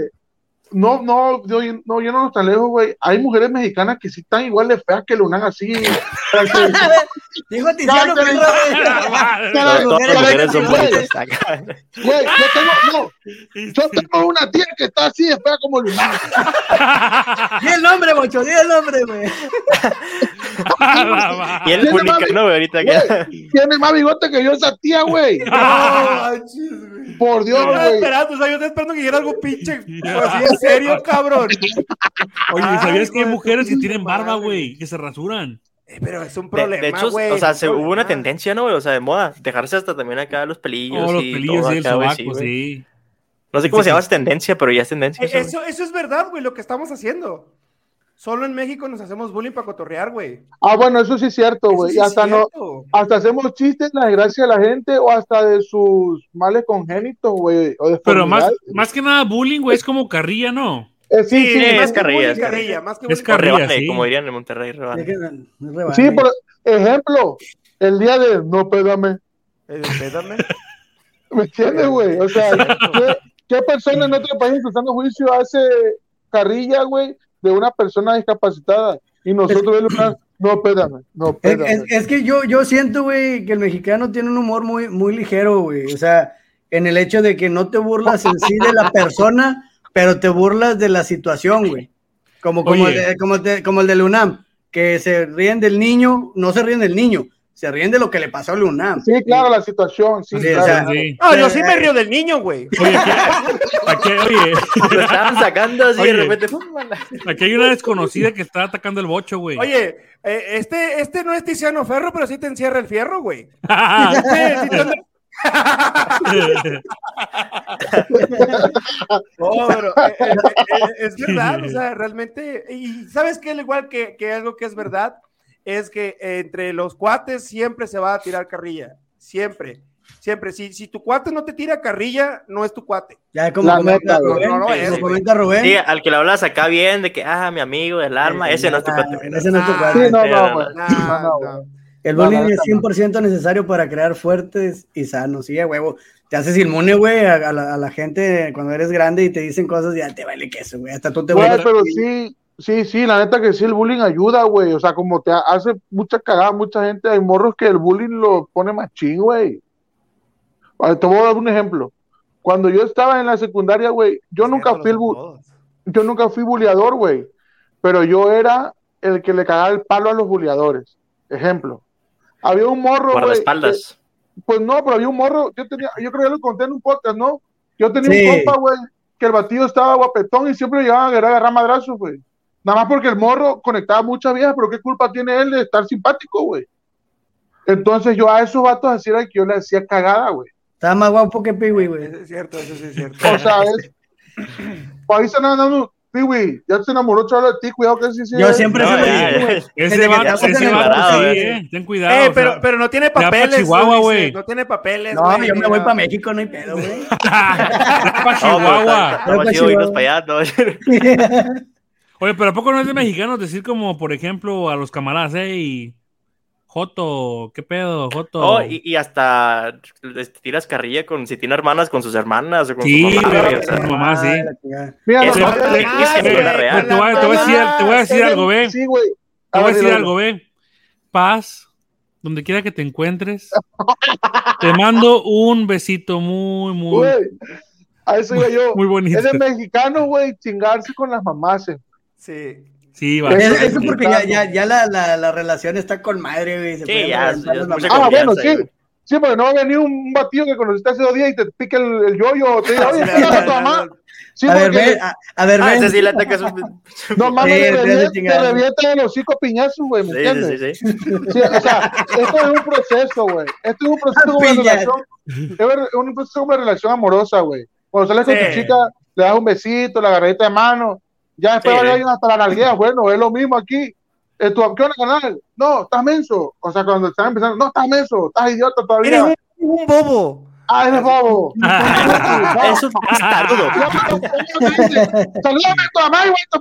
no, no, yo, no, yo no tan lejos, güey. Hay mujeres mexicanas que sí están igual de feas que Lunan así. Dijo Tiziano que las cara, mujeres son güey, bonitas. Güey, yo tengo, no, yo tengo una tía que está así de fea como Lunan. Di el nombre, Bocho, di el nombre, güey. Y el publicano, güey, ahorita que. Güey, tiene más bigote que yo esa tía, güey. Por Dios, Yo estaba güey. esperando, o sea, yo estaba esperando que llegara algo pinche. Así serio, cabrón. Oye, ¿sabías que hay mujeres que tienen barba, güey? Que se rasuran. Eh, Pero es un problema, de hecho, güey. o sea, se, hubo una tendencia, ¿no, güey? O sea, de moda, dejarse hasta también acá los pelillos. Oh, los y pelillos todo y el acá, sobaco, sí. No sé cómo Sí, se sí. llama esa tendencia, pero ya es tendencia. Eh, eso, güey. Eso, eso es verdad, güey, lo que estamos haciendo. Solo en México nos hacemos bullying para cotorrear, güey. Ah, bueno, eso sí es cierto, güey. sí hasta no, hasta hacemos chistes en la desgracia de la gente o hasta de sus males congénitos, güey. Pero más, más que nada, bullying, güey, es como carrilla, ¿no? Eh, sí, sí, es Más carrilla, es carrilla. más que Es carrilla, rebane, sí. como dirían en Monterrey, rebane. Rebane. Sí, por ejemplo, el día de no pédame. Eh, espérame. ¿Me entiendes, güey? O sea, ¿qué, qué persona en otro país usando juicio hace carrilla, güey, de una persona discapacitada? Y nosotros vemos una, no pédame, no Es, pédame. es- es que yo, yo siento, güey, que el mexicano tiene un humor muy, muy ligero, güey. O sea, en el hecho de que no te burlas en sí de la persona, pero te burlas de la situación, güey. Como, como, el de- como, te- como el del UNAM, que se ríen del niño, no se ríen del niño, se ríen de lo que le pasó al UNAM. Sí, claro, la situación, sí, Sí, o claro. sea, Sí. No, yo sí me río del niño, güey. Oye, aquí, aquí- oye, Lo estaban sacando así Oye. de repente. aquí hay una desconocida que está atacando el bocho, güey. Oye, eh, este, este no es Tiziano Ferro, pero sí te encierra el fierro, güey. Sí, No, pero, eh, eh, eh, es verdad, o sea, realmente, y sabes que al igual que, que algo que es verdad, es que entre los cuates siempre se va a tirar carrilla, siempre, siempre. Si, si tu cuate no te tira carrilla, no es tu cuate. Ya como La comenta güey. Rubén, No, no es, como comenta Rubén. Sí, al que le hablas acá bien de que, ah, mi amigo del arma, ese no es tu cuate. ese no es tu Ah, cuate. Sí, no, Sí, no. El la es neta, no. 100% necesario para crear fuertes y sanos. Sí, huevo. Te haces inmune, güey, a, a la, a la gente cuando eres grande y te dicen cosas ya te vale queso, güey. Hasta tú te Güey, vuelves. pero sí, sí, sí, la neta que sí, el bullying ayuda, güey. O sea, como te hace mucha cagada, mucha gente, hay morros que el bullying lo pone machín, güey. Ver, Te voy a dar un ejemplo. Cuando yo estaba en la secundaria, güey, yo nunca fui el yo nunca fui buleador, güey. Pero yo era el que le cagaba el palo a los buleadores. Ejemplo. Había un morro, güey. Que- Pues no, pero había un morro. Yo tenía, yo creo que ya lo conté en un podcast, ¿no? Yo tenía Sí. un compa, güey, que el batido estaba guapetón y siempre llegaban a agarrar, agarrar madrazos, güey. Nada más porque el morro conectaba muchas viejas, pero ¿qué culpa tiene él de estar simpático, güey? Entonces yo a esos vatos así era que yo le hacía cagada, güey. Estaba más guapo que Piwi, güey. Eso es cierto, eso sí es cierto. O sea, es. Pues ahí se andando, sí, güey, ya se enamoró chaval de ti, cuidado que sí, sí. Yo es. siempre No, se lo digo. Ese hacen ese parado, sí, eh. eh. Ten cuidado. Eh, o pero, sea, pero no tiene pa' papeles. Chihuahua, güey. No tiene papeles. No, güey, yo me voy para México, no hay pedo, güey. para No, Chihuahua. para allá, ¿no? Oye, pero ¿a poco no es de mexicanos decir como, por ejemplo, a los camaradas, hey, Joto, ¿qué pedo, Joto? Oh, y, y hasta les tiras carrilla con si tiene hermanas con sus hermanas o con Sí, su mamá, güey, güey, o sea, con su mamá, sí. Ah. Mira, Eso no, es la real. Te voy a- te voy a decir- te voy a decir algo, ve. Sí, güey. Te voy a decir algo, ve. Paz, donde quiera que te encuentres. Te mando un besito muy, muy, Güey, a eso iba yo. muy bonito. Es de mexicano, güey, chingarse con las mamás. eh. Sí. Sí, va. Es- Eso, es eso porque ya, ya, ya la, la, la relación está con madre, güey. se Sí, ya, Ah, bueno, sí. güey. Sí, porque no va a venir un batido que conociste hace dos días y te pique el, el yoyo o te diga, oye, ¿qué a tu mamá? Sí, A ver, porque ve, a, a ver, Ah, ven. ese sí le atacas un... no mames, Sí, te revienta- el hocico piñazo, güey, ¿me Sí, entiendes? sí, sí, sí. Sí, o sea, esto es un proceso, güey. Esto es un proceso como una relación. Es un proceso como una relación amorosa, güey. Cuando sales con Sí. tu chica, le das un besito, la agarradita de mano. Ya después Sí. va alguien hasta la nalguea. Bueno, es lo mismo aquí. Eh, ¿tú, ¿Qué onda, canal? No, estás menso. O sea, cuando están empezando, no, estás menso, estás idiota Eres todavía. un, un bobo. Ah, eres bobo. Es un bastardo. Salúdame a tu mamá, güey, tu.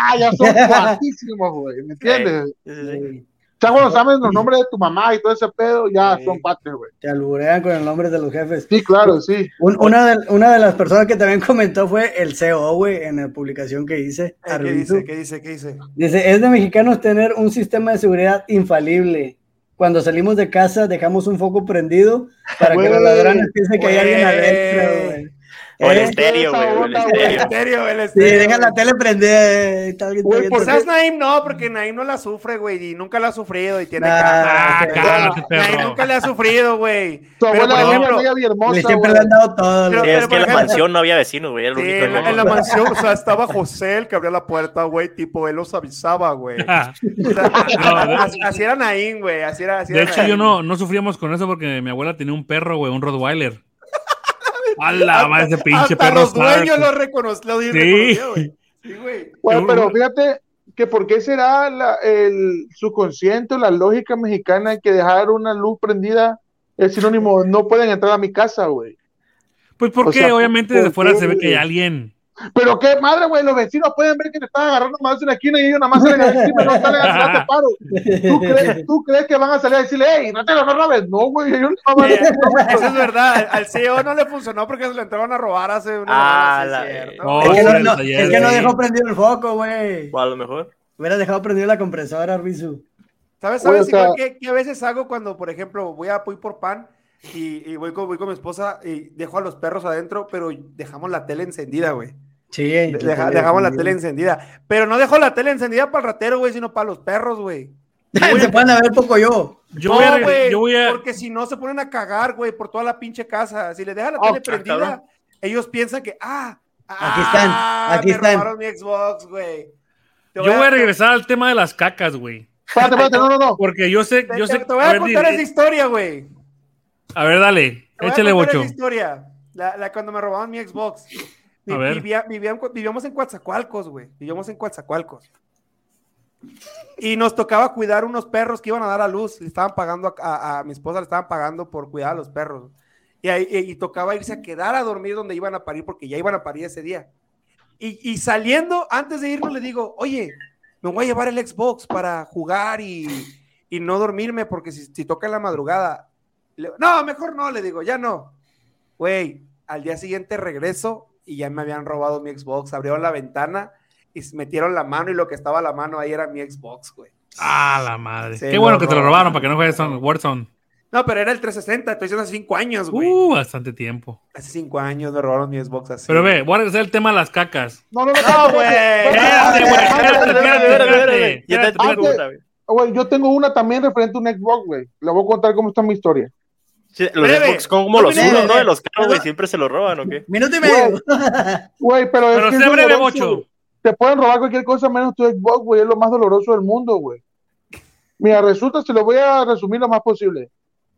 Ah, ya son cuatísimos, güey. ¿Me entiendes? Sí, sí, sí. Ya cuando saben los nombres de tu mamá y todo ese pedo, ya Sí. son cuates, güey. Te alburean con el nombre de los jefes. Sí, claro, sí. Un- una, de, una de las personas que también comentó fue el CEO, güey, en la publicación que hice. Eh, ¿Qué dice? ¿Qué dice? ¿Qué dice? Dice, es de mexicanos tener un sistema de seguridad infalible. Cuando salimos de casa dejamos un foco prendido para que los ladrones piensen que hay alguien adentro, güey. O el Eh, estéreo, güey, el onda, El estéreo. estéreo, Sí, estéreo. deja la tele prendida. eh, Güey, viendo. ¿por Quizás Naim no, porque Naim no la sufre, güey, y nunca la ha sufrido y tiene Nah, cara. Ah, Naim nunca le ha sufrido, güey. Tu abuela por era ejemplo, bella y hermosa, Le siempre le han dado todo. Pero- Sí, güey. es que en la mansión no había vecinos, güey. Sí, en, la, la mansión, o sea, estaba José el que abría la puerta, güey, tipo, él los avisaba, güey. O sea, No, de- así, era Naim, güey, así era, así De era hecho, yo no, no sufríamos con eso porque mi abuela tenía un perro, güey, un Rottweiler. A la madre, ese pinche Hasta perro. los dueños lo reconocieron, lo Sí. reconoció, güey. Sí, güey. Bueno, pero fíjate que por qué será la, el subconsciente o la lógica mexicana que dejar una luz prendida es sinónimo, no pueden entrar a mi casa, güey. Pues porque O sea, obviamente ¿por desde fuera se ve que hay alguien. Pero qué madre, güey, los vecinos pueden ver que te están agarrando más en la esquina y ellos nada más salen a decirme, no salen a tirarte paro. ¿Tú crees, ¿Tú crees que van a salir a decirle, hey, no te lo robes? No, güey, ellos no van a Eso es verdad. Al CEO no le funcionó porque se lo entraron a robar hace una Ah, la- cierto. No, Es que no, no, es que no dejó prendido el foco, güey. O a lo mejor. Hubieras dejado prendido la compresora, Arbizu. ¿Sabes, sabes o sea- igual que, que a veces hago cuando, por ejemplo, voy a voy por pan y, y voy, con, voy con mi esposa y dejo a los perros adentro, pero dejamos la tele encendida, güey. Sí. De- deja- dejamos la tele encendida. Pero no dejo la tele encendida para el ratero, güey, sino para los perros, güey. Se pueden haber poco yo. Yo No, voy a. güey, Yo voy a Porque si no se ponen a cagar, güey, por toda la pinche casa. Si le dejan la Ah, tele ah, prendida, cabrón. ellos piensan que, ah, Aquí están, ah, aquí me están. robaron mi Xbox, güey. Yo voy a regresar al tema de las cacas, güey. Espérate, espérate, no, no, no. Porque yo sé, Te, yo te- sé. te voy a a ver, contar esa historia, güey. A ver, dale. Te Échale, Bocho. esa historia. La, la cuando me robaban mi Xbox. Ver. vivía- vivían- vivíamos en Coatzacoalcos, güey. Vivíamos en Coatzacoalcos. Y nos tocaba cuidar unos perros que iban a dar a luz. Le estaban pagando a, a- a mi esposa, le estaban pagando por cuidar a los perros. Y, ahí- y- y tocaba irse a quedar a dormir donde iban a parir, porque ya iban a parir ese día. Y, y saliendo, antes de irnos, le digo, oye, me voy a llevar el Xbox para jugar y, y no dormirme, porque si, si toca en la madrugada. Le- no, mejor no, le digo, ya no. Güey, al día siguiente regreso y ya me habían robado mi Xbox. Abrieron la ventana y metieron la mano y lo que estaba a la mano ahí era mi Xbox, güey. Ah, la madre. Se Qué bueno que te lo robaron. para que no juegues en Warzone. No, pero era el 360, estoy diciendo hace cinco años, güey. Uh, bastante tiempo. Hace cinco años me robaron mi Xbox así. Pero ve, voy a regresar el tema de las cacas. No, no, no. No, güey. Espérate, güey, espérate, espérate. Güey, yo tengo una también referente a un Xbox, güey. Le voy a contar cómo está mi historia. Sí, los Breve. Xbox son como los unos, ¿no? De los carros, güey, siempre se los roban, ¿o qué? Minuto y medio. Güey, pero es Pero que sea breve, Bocho. Te pueden robar cualquier cosa menos tu Xbox, güey. Es lo más doloroso del mundo, güey. Mira, resulta, se lo voy a resumir lo más posible.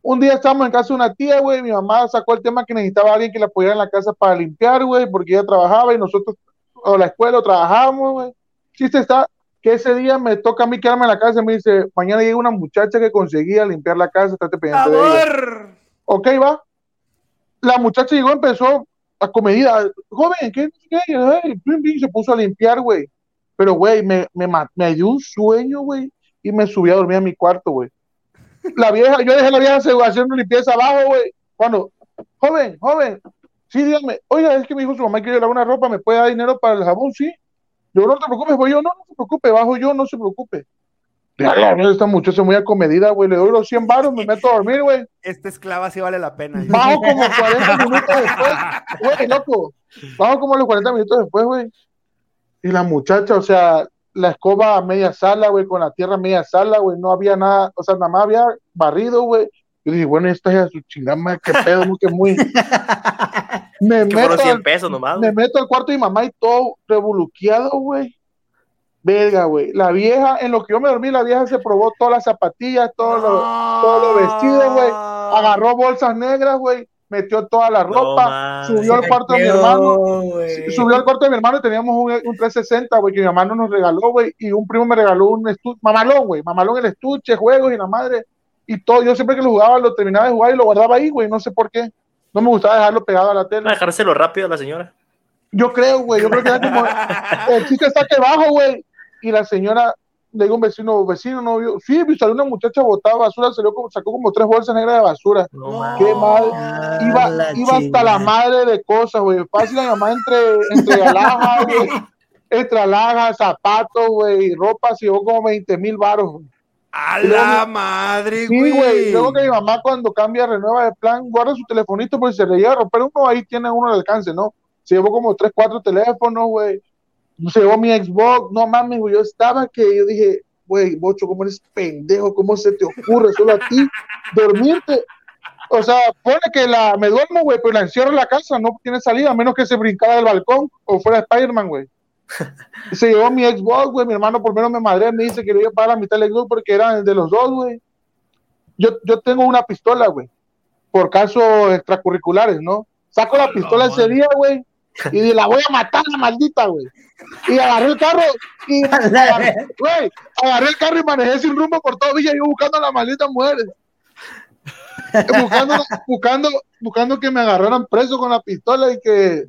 Un día estábamos en casa de una tía, güey. Mi mamá sacó el tema que necesitaba a alguien que la apoyara en la casa para limpiar, güey, porque ella trabajaba y nosotros, o la escuela, o trabajábamos, güey. Chiste está que ese día me toca a mí quedarme en la casa y me dice, mañana llega una muchacha que conseguía limpiar la casa, estate pendiente de ella. Ok, va. La muchacha llegó, empezó a comedida. Joven, ¿qué? pim, se puso a limpiar, güey. Pero, güey, me, me, me dio un sueño, güey, y me subí a dormir a mi cuarto, güey. La vieja, yo dejé la vieja haciendo limpieza abajo, güey. Cuando, joven, joven, sí, dígame, oiga, es que me dijo su mamá que quiere lavar una ropa, ¿me puede dar dinero para el jabón? Sí. Yo, no te preocupes, voy yo, no, no se preocupe, bajo yo, no se preocupe. Ya, esta muchacha muy acomedida, güey, le doy los 100 baros, me meto a dormir, güey. Esta esclava sí vale la pena. Bajo como 40 minutos después, güey, loco. Bajo como los 40 minutos después, güey. Y la muchacha, o sea, la escoba a media sala, güey, con la tierra a media sala, güey, no había nada, o sea, nada más había barrido, güey. Yo dije, bueno, esta es su chingada, madre, qué pedo, que muy. Me Que meto, fueron 100 al, pesos nomás, me meto al cuarto de mi mamá y todo revoluqueado, güey. Verga, güey. La vieja, en lo que yo me dormí, la vieja se probó todas las zapatillas, todos los todos los vestidos, güey. Agarró bolsas negras, güey. Metió toda la ropa. subió al cuarto de mi hermano. Subió al cuarto de mi hermano y teníamos un, un 360, güey, que mi hermano nos regaló, güey. Y un primo me regaló un estuche, mamalón, güey. Mamalón el estuche, juegos y la madre. Y todo. Yo siempre que lo jugaba, lo terminaba de jugar y lo guardaba ahí, güey. No sé por qué. No me gustaba dejarlo pegado a la tele. dejárselo rápido a la señora. Yo creo, güey. Yo creo que era como. El chiste está que bajo, güey. Y la señora le digo a un vecino, vecino, no vio. Sí, salió una muchacha botada basura, salió como, sacó como tres bolsas negras de basura. No. Qué mal. Iba, la iba hasta la madre de cosas, güey. Fácil la mamá entre, entre alhajas, güey. Entre alhajas, zapatos, güey, ropa, se llevó como 20 mil baros, güey. ¡A luego- la madre, Sí, güey! güey. Luego que mi mamá cuando cambia, renueva de plan, guarda su telefonito porque se le llega a romper uno, ahí tiene uno al alcance, ¿no? Se llevó como tres, cuatro teléfonos, güey. Se llevó mi Xbox, no mames, güey. Yo estaba que yo dije, güey, Bocho, ¿cómo eres pendejo? ¿Cómo se te ocurre solo a ti dormirte? O sea, pone que la, me duermo, güey, pero la encierro en la casa, no tiene salida, a menos que se brincara del balcón o fuera Spider-Man, güey. Se llevó mi Xbox, güey, mi hermano por menos me madre, me dice que le iba a pagar la mitad del Xbox porque era de los dos, güey. Yo, yo tengo una pistola, güey, por casos extracurriculares, ¿no? Saco la pistola ese día, güey, y la voy a matar, la maldita, güey. Y agarré el carro, y agarré, güey, agarré el carro y manejé sin rumbo por todo Villa, yo buscando a la maldita mujer. Buscando, buscando, buscando que me agarraran preso con la pistola y que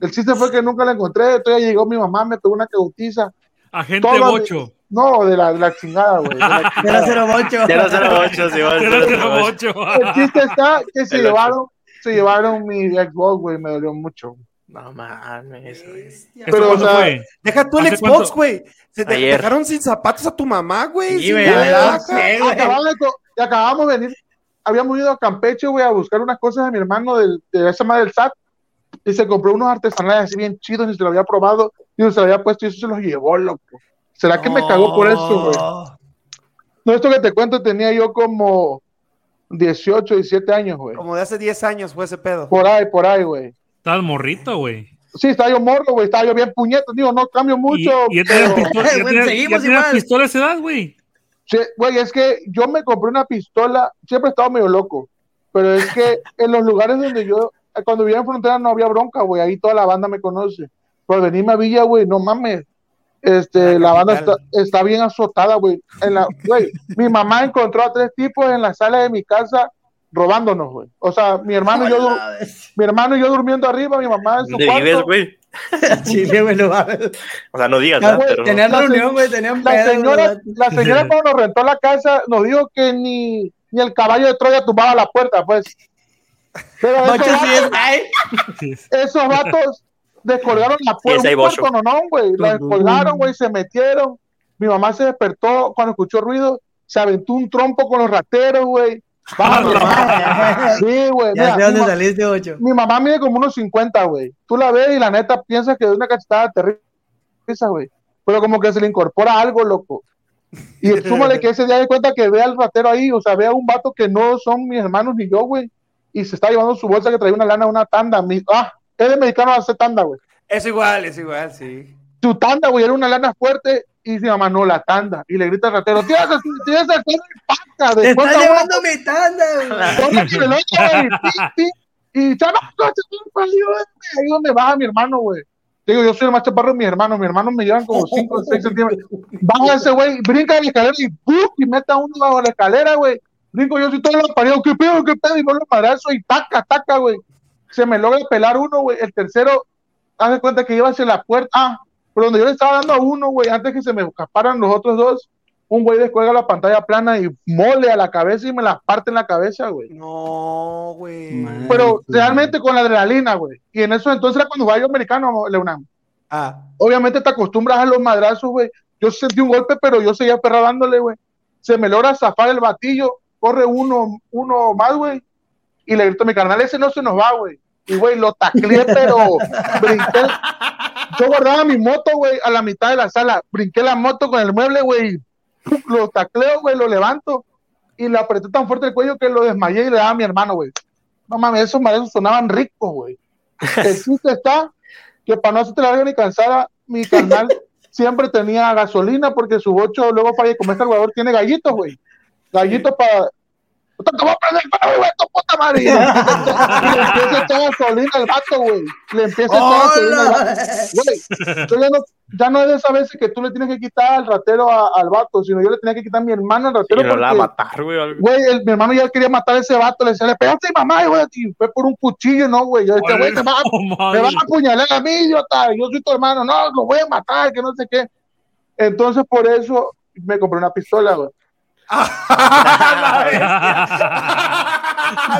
el chiste fue que nunca la encontré. Entonces llegó mi mamá, me pegó una cautiza. Agente Toda mi-. No, de la, de la chingada, güey. de la chingada. 008. 008, sí, va, 008. 008. El chiste está que se llevaron, se llevaron mi Xbox, güey, me dolió mucho. No mames, güey. Bestia. ¿Esto Pero, o sea, fue? Deja tú el ¿Hace Xbox, güey. Se te Ayer. dejaron sin zapatos a tu mamá, güey. Sí. Acabamos de, co- y acabamos de venir, habíamos ido a Campeche, güey, a buscar unas cosas de mi hermano del, de esa madre del SAT, y se compró unos artesanales así bien chidos, y se lo había probado, y se lo había puesto, y eso se los llevó, loco. ¿Será que me cagó por eso, güey? No, esto que te cuento tenía yo como 18, 17 años, güey. Como de hace 10 años fue ese pedo. Por ahí, por ahí, güey. Estás morrito, güey. Sí, estaba yo morro, güey, estaba yo bien puñeto, digo, no cambio Y, mucho. y ya pero- pistola, ya tenías igual. pistola a esa edad, güey. Sí, güey, es que yo me compré una pistola, siempre he estado medio loco, pero Pero es que en los lugares donde yo, cuando vivía en frontera no había bronca, güey. Ahí toda la banda me conoce. Por venirme a Villa, güey, no mames. Este, la banda está, está bien azotada, güey. En la, güey, mi mamá encontró a tres tipos en la sala de mi casa robándonos, güey. O sea, mi hermano y yo, mi hermano y yo durmiendo arriba, mi mamá en su ¿Dónde vives, cuarto. güey? Chile, güey, no mames. O sea, no digas, Ya, ¿verdad? güey, Pero- Tenían La reunión, güey, tenían La pedo, señora, la señora cuando nos rentó la casa nos dijo que ni, ni el caballo de Troya tumbaba la puerta, pues. Pero esos, sí es, vatos, ay, esos vatos descolgaron la puerta, un no, no, güey. La descolgaron, güey, se metieron. Mi mamá se despertó cuando escuchó ruido, se aventó un trompo con los rateros, güey. Vamos. Sí, güey. ya mira, sé dónde saliste, Bocho. mi mamá mide como unos 50, güey. Tú la ves y la neta piensas que de una cachetada terrible, güey. Pero como que se le incorpora algo, loco. Y súmale que ese día de cuenta que ve al ratero ahí, o sea, ve a un vato que no son mis hermanos ni yo, güey. Y se está llevando su bolsa que trae una lana, una tanda. Mi, ah, es de mexicano hace tanda, güey. Es igual, es igual, sí. Su tanda, güey, era una lana fuerte. Y dice, mamá, no, la tanda. Y le grita al ratero, tienes perro en paca. Te está llevando mi tanda, güey. Y chamaco, ayúdame, ahí donde baja mi hermano, güey. Te Digo, yo soy el más chaparro de mis hermanos, mis hermanos me llevan como 5 o 6 centímetros. Baja ese güey, brinca de la escalera y ¡pum! y mete a uno bajo la escalera, güey. Brinco yo soy todo lo parido, ¿qué pedo, qué pedo? Y vuelvo a madrazo y taca, taca, güey. Se me logra pelar uno, güey. El tercero, haz de cuenta que iba hacia la puerta. Ah, por donde yo le estaba dando a uno, güey, antes que se me escaparan los otros dos, un güey descuelga la pantalla plana y mole a la cabeza y me la parte en la cabeza, güey. No, güey. Man. Pero realmente con la adrenalina, güey. Y en eso entonces era cuando jugaba yo americano, Leonam. Ah, Obviamente te acostumbras a los madrazos, güey. Yo sentí un golpe, pero yo seguía perra dándole, güey. Se me logra zafar el batillo, corre uno, uno más, güey. Y le grito a mi carnal, ese no se nos va, güey. Y, güey, lo tacleé, pero brinqué. Yo guardaba mi moto, güey, a la mitad de la sala. Brinqué la moto con el mueble, güey. Lo tacleo, güey, lo levanto. Y le apreté tan fuerte el cuello que lo desmayé y le daba a mi hermano, güey. No mames, esos madrazos sonaban ricos, güey. El chiste está que para no hacerte larga ni cansada, mi carnal siempre tenía gasolina porque su bocho luego falla y como este jugador tiene gallitos, güey. Gallitos para. A prender el fuego, güey, tu puta madre. Y le empieza a echar- gasolina al vato, güey. Le empieza a echar gasolina al vato. Güey, yo ya no, ya no es de esa vez que tú le tienes que quitar al ratero a- al vato, sino yo le tenía que quitar a mi hermano al ratero la va a porque, matar, güey. güey, el- mi hermano ya quería matar a ese vato, le decía, le pegaste a mi mamá, güey, y fue por un cuchillo, no, güey. Yo decía, güey, te vas a No, me van a apuñalar a mí, idiota. Yo soy tu hermano. No, lo voy a matar, que no sé qué. Entonces, por eso me compré una pistola, güey. ah, nice.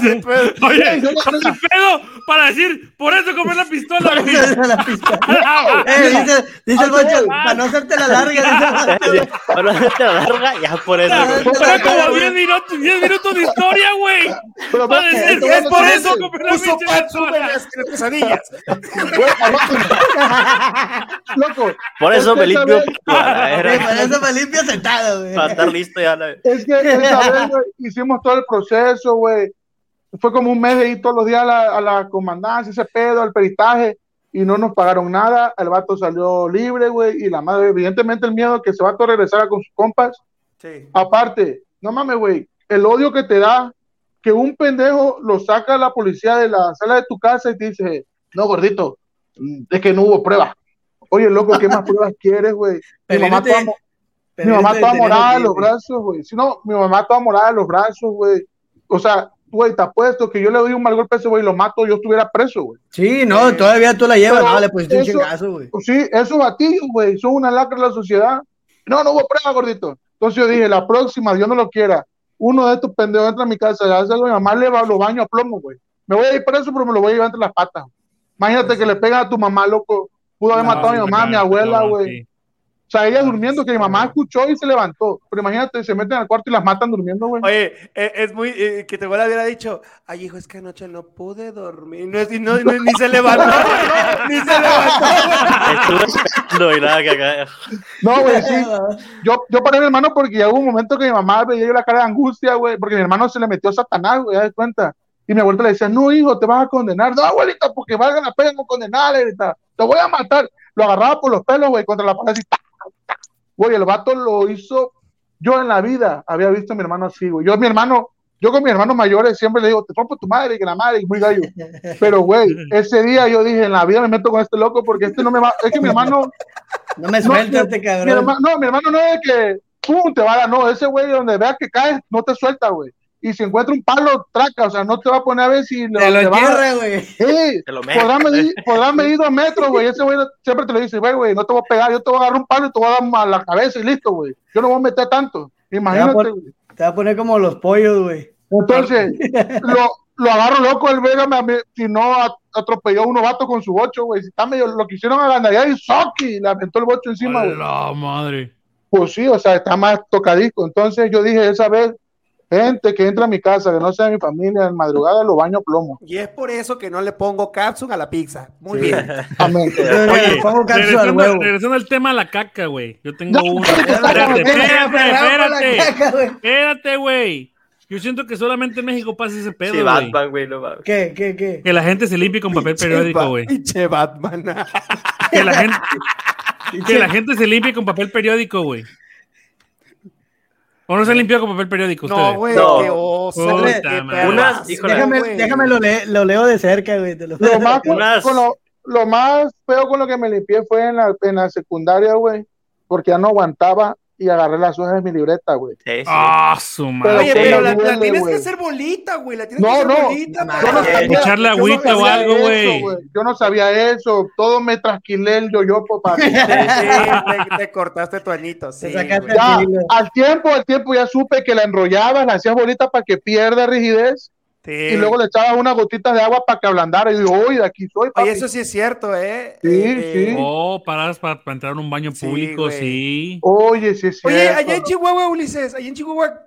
¿Qué pedo? Para decir, por eso compré la pistola, güey. La pistola. Eh, dice, dice el Bocho, para no hacerte la larga, dice. Para no hacerte la larga, ya por eso. Fueron como 10 minutos, 10 minutos de historia, güey. Para decir, es por eso compré la pistola. las pesadillas. Loco, Por eso Es me limpio Para eso me limpio sentado, güey. para estar listo ya. La... es que esa vez, güey, hicimos todo el proceso, güey. Fue como un mes de ir todos los días a la, a la comandancia, ese pedo, al peritaje, y no nos pagaron nada. El vato salió libre, güey, y la madre, evidentemente, el miedo que se va a regresara con sus compas. Sí. Aparte, no mames, güey, el odio que te da que un pendejo lo saca la policía de la sala de tu casa y te dice, no, gordito, mm, es que no hubo pruebas. Oye, loco, ¿qué más pruebas quieres, güey? Mi mamá Pelínate- toda, mi mamá de toda morada de los brazos, güey. Si no, mi mamá toda morada de los brazos, güey. O sea, güey, te apuesto que yo le doy un mal golpe a ese güey y lo mato, yo estuviera preso, güey. Sí, no, todavía tú la llevas, no, le pusiste un chingazo, güey. Sí, esos batillos, güey, son una lacra de la sociedad. No, no hubo prueba, gordito. Entonces yo dije, la próxima, Dios no lo quiera, uno de estos pendejos entra a mi casa y hace algo, mi mamá le va los baños a plomo, güey. Me voy a ir preso, pero me lo voy a llevar entre las patas. Imagínate que le pegan a tu mamá, loco. Pudo haber No, matado a mi mamá, a mi abuela, no, güey. sí. O sea, ella durmiendo, que mi mamá escuchó y se levantó. Pero imagínate, se meten al cuarto y las matan durmiendo, güey. Oye, eh, es muy eh, que te abuela hubiera dicho, ay hijo, es que anoche no pude dormir, no, es- y no- no- ni se levantó, ni se levantó. Y. No, güey, sí. Yo, yo paré a mi hermano porque llegó un momento que mi mamá veía la cara de angustia, güey, porque mi hermano se le metió Satanás, güey, ¿das cuenta? Y mi abuelita le decía, no, hijo, te vas a condenar. No, abuelita, porque valga la pena no condenar, abuelita. Te voy a matar. Lo agarraba por los pelos, güey, contra la pared tac, tac. Güey, el vato lo hizo. Yo en la vida había visto a mi hermano así, güey. Yo, mi hermano, Yo con mis hermanos mayores siempre le digo, te rompo tu madre, que la madre, y muy gallo. Pero, güey, ese día yo dije, en la vida me meto con este loco porque este no me va. Es que mi hermano. No me No, suelta mi- este mi cabrón. hermano- no, mi hermano no es que pum, te va a dar, no, ese güey donde vea que caes, no te suelta, güey. Y si encuentra un palo, traca, o sea, no te va a poner a ver si le, Te lo a- entierra, güey. Sí, Te lo metes. podrá medir, podrá medir dos metros, güey. Ese güey siempre te lo dice, güey, güey, no te voy a pegar, yo te voy a agarrar un palo y te voy a dar a la cabeza y listo, güey. Yo no voy a meter tanto. Imagínate, güey. Te va a poner como los pollos, güey. Entonces, lo, lo agarro loco el Vega, si no a- atropelló a uno vato con su bocho, güey. Si está medio, lo quisieron agandallar y Soki le aventó el bocho encima, A güey. la madre. Pues sí, o sea, está más tocadisco. Entonces yo dije, esa vez, gente que entra a mi casa, que no sea mi familia, en madrugada lo baño plomo. Y es por eso que no le pongo capsule a la pizza. Muy bien. Amén. Oye, Le pongo cápsula al regresando, huevo. regresando al tema de la caca, güey. Yo tengo No, uno. no, no, no, Espérate, espérate, espérate. Espérate, güey. Yo siento que solamente en México pasa ese pedo, Sí, güey. Batman, güey, no mames. ¿Qué, qué, qué? Que la gente se limpie con papel periódico, güey. Pinche Batman. Que la gente, que la gente se limpie con papel periódico, güey. ¿O no se han limpiado con papel periódico ustedes? No, güey, No. qué oso. Puta güey, qué madre. perrazo, Unas, híjole, Déjame, güey. déjame lo, le- lo leo de cerca, güey. lo- Lo más, Unas- con lo, lo más feo con lo que me limpié fue en la, en la secundaria, güey, porque ya no aguantaba y agarré las hojas de mi libreta, güey. Sí, sí. Ah, su Oye, madre. pero la, duele, la tienes que hacer bolita, güey. La tienes No, que hacer no. bolita. No, Yo no sabía- Echarle yo no agüita o algo, eso, güey. Yo no sabía eso. Todo me trasquilé el yoyopo, papi. Sí, te, te cortaste tu anito. Sí. Ya, al tiempo, al tiempo ya supe que la enrollabas, la hacías bolita para que pierda rigidez Sí. y luego le echabas unas gotitas de agua para que ablandara. Y digo, uy, de aquí soy, papi. Oye, eso sí es cierto, ¿eh? Sí, Eh, sí. Oh, paradas para, para entrar a un baño público, sí. Oye, sí es Oye, cierto. allá en Chihuahua, Ulises, allá en Chihuahua,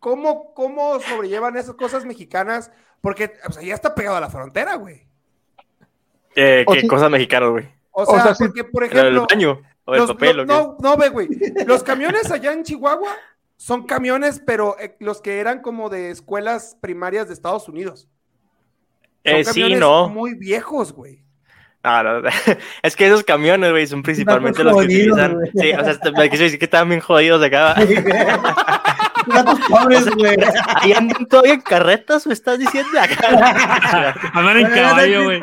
¿cómo, cómo sobrellevan esas cosas mexicanas? Porque o sea, ya está pegado a la frontera, güey. Eh, ¿Qué sí. cosas mexicanas, güey? O O sea, porque, por ¿El ejemplo... baño? ¿O el los- papel? o no, no, ve, güey. Los camiones allá en Chihuahua son camiones, pero eh, los que eran como de escuelas primarias de Estados Unidos. Son Eh, sí, camiones no. muy viejos, güey. Ah, no, no. Es que esos camiones, güey, son principalmente los que utilizan. Sí, o sea, te- me quiso decir que estaban bien jodidos de acá. Gatos pobres, güey. Ahí andan todavía en carretas, ¿me estás diciendo? Acá. Andan en caballo, güey.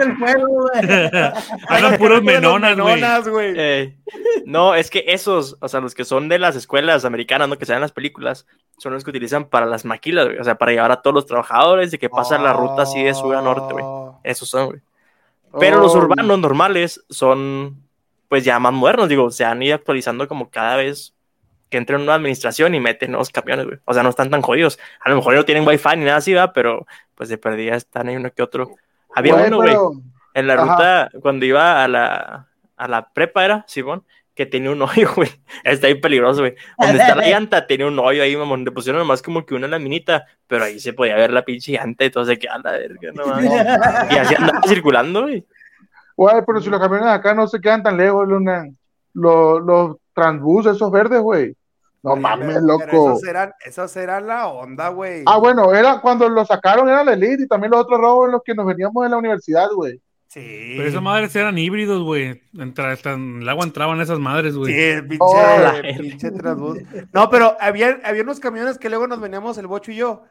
Andan puros menonas, güey. Menonas, güey. Eh, no, es que esos, o sea, los que son de las escuelas americanas, ¿no? Que se ven en las películas, son los que utilizan para las maquilas, güey. O sea, para llevar a todos los trabajadores y que pasan la ruta así de sur a norte, güey. Oh. Esos son, güey. Pero los Oh, urbanos normales son, pues ya más modernos, digo, se han ido actualizando como cada vez que entra en una administración y meten nuevos camiones, güey. O sea, no están tan jodidos. A lo mejor no tienen wifi ni nada así, va, pero pues de perdida están ahí uno que otro. Había uno, güey, pero- en la Ajá. ruta, cuando iba a la, a la prepa, era, Simón, que tenía un hoyo, güey. Está ahí peligroso, güey. Donde está la llanta, tenía un hoyo ahí, mamón. Le pusieron nomás como que una laminita, pero ahí se podía ver la pinche llanta y todo se queda a la verga, no mames. Y así andaba circulando, güey. Güey, pero si los camiones de acá no se quedan tan lejos, Luna. Los, los transbus, esos verdes, güey. No Oye, mames, pero- loco. pero Esos eran, esos eran la onda, güey. Ah, bueno, era cuando lo sacaron, era la Elite y también los otros robos en los que nos veníamos en la universidad, güey. Sí. Pero esas madres eran híbridos, güey. Entra- hasta en el agua entraban esas madres, Sí, güey. el pinche, Oh, la el pinche transbús. No, pero había, había unos camiones que luego nos veníamos el bocho y yo,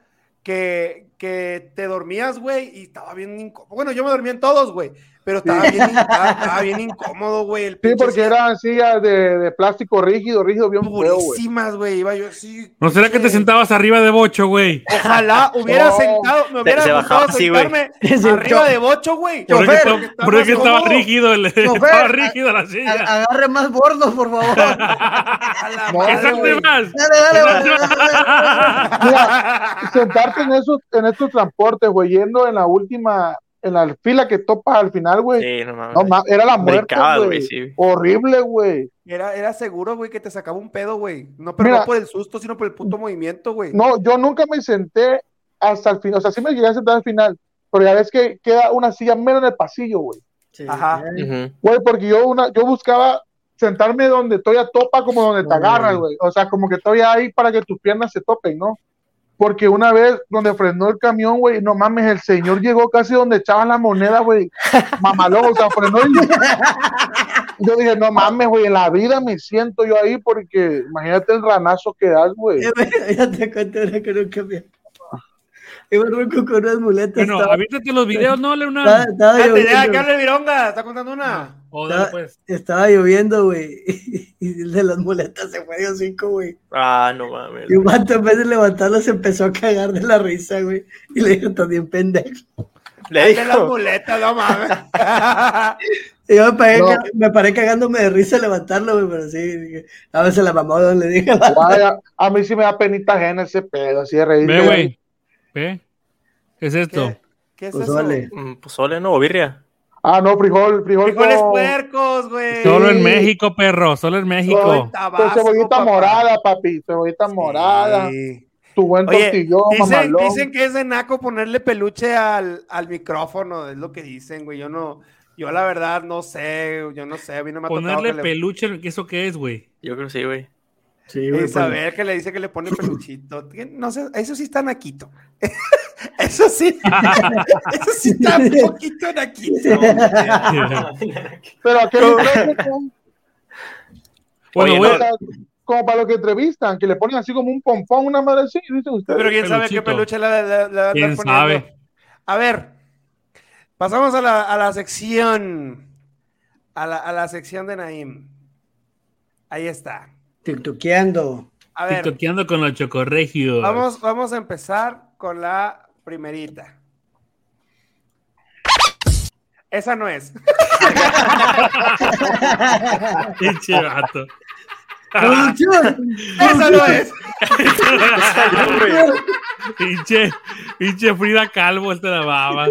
que, que te dormías, güey, y estaba bien incómodo. Bueno, yo me dormía en todos, güey, pero estaba bien, estaba, estaba bien incómodo, güey. el Sí, porque silla- eran sillas de, de plástico rígido, rígido, bien durísimas, güey. Iba yo así. ¿No será que te sentabas arriba de bocho, güey? Ojalá hubiera No. sentado, me hubiera se gustado bajaba así, güey. sentarme Sí, arriba de bocho, güey. Por eso que más estaba rígido, el, Chofer, estaba rígido la silla. A- Agarre más bordos, por favor. A la No, madre, ¡Que salte güey. más! Dale, dale, dale, dale. Mira, sentarte en esos, en estos transportes, güey, yendo en la última, en la fila que topa al final, güey. Sí, no mames. No, ma- era la muerte, güey. sí. Horrible, güey. Era, era seguro, güey, que te sacaba un pedo, güey. No, pero Mira. no por el susto, sino por el puto movimiento, güey. No, yo nunca me senté hasta el final, o sea, sí me llegué a sentar al final, pero ya ves que queda una silla menos en el pasillo, güey. Sí, Ajá. Güey, porque yo una, yo buscaba sentarme donde todavía topa, como donde te agarras, güey. güey. O sea, como que todavía ahí para que tus piernas se topen, ¿no? Porque una vez donde frenó el camión, güey, no mames, el señor llegó casi donde echaban la moneda, güey. Mamalón, o sea, frenó y... Yo dije, no mames, güey, en la vida me siento yo ahí porque imagínate el ranazo que das, güey. Ya te conté una que nunca me... Iba Ruco con unas muletas. Bueno, estaba, avítate los videos, ¿no, Leonardo? está contando una. Estaba, pues. estaba lloviendo, güey. Y el de las muletas se fue de hocico, güey. Ah, no mames. Y un vato en vez de levantarlo se empezó a cagar de la risa, güey. Y le dijo también pendejo. Le De las dijo, muletas, no mames. Y yo me paré, No. me paré cagándome de risa levantarlo, güey, pero sí, dije, a veces la mamó, le dije a la- Vaya, a mí sí me da penita ajena ese pedo, así de reír. Ve, güey. Ve. ¿Qué es esto? ¿Qué, qué es Pues eso? vale. "Mm, pues sole, ¿no? O birria. Ah, no, frijol, frijol. Frijoles con- puercos, güey. Solo en México, perro. Solo en México. Tabasco, cebollita papá. morada, papi. Cebollita morada. Sí. Tu buen Oye, tortillón, dicen, dicen que es de naco ponerle peluche al, al micrófono, es lo que dicen, güey. Yo no, yo la verdad no sé, yo no sé, a mí no me ha Ponerle que le- peluche, ¿eso qué es, güey? Yo creo que sí, güey. Sí, güey, pues, saber que le dice que le pone peluchito. No sé, eso sí está naquito. eso sí, eso sí está un poquito naquito. Pero a qué le traen, como- Bueno, Oye, güey, o sea, como para lo que entrevistan, que le ponen así como un pompón, una madre así, dicen ustedes. Pero quién sabe qué peluche le, le- le va a andar ¿Quién poniendo. sabe? A ver, pasamos a la, a la sección. A la, a la sección de Naim. Ahí está. Tiktokeando. A ver, tiktokeando con los chocorregios. vamos, vamos a empezar con la primerita. Esa no es. Pinche vato. ¡Producción! Esa no es. pinche, pinche Frida Calvo, esta la baba.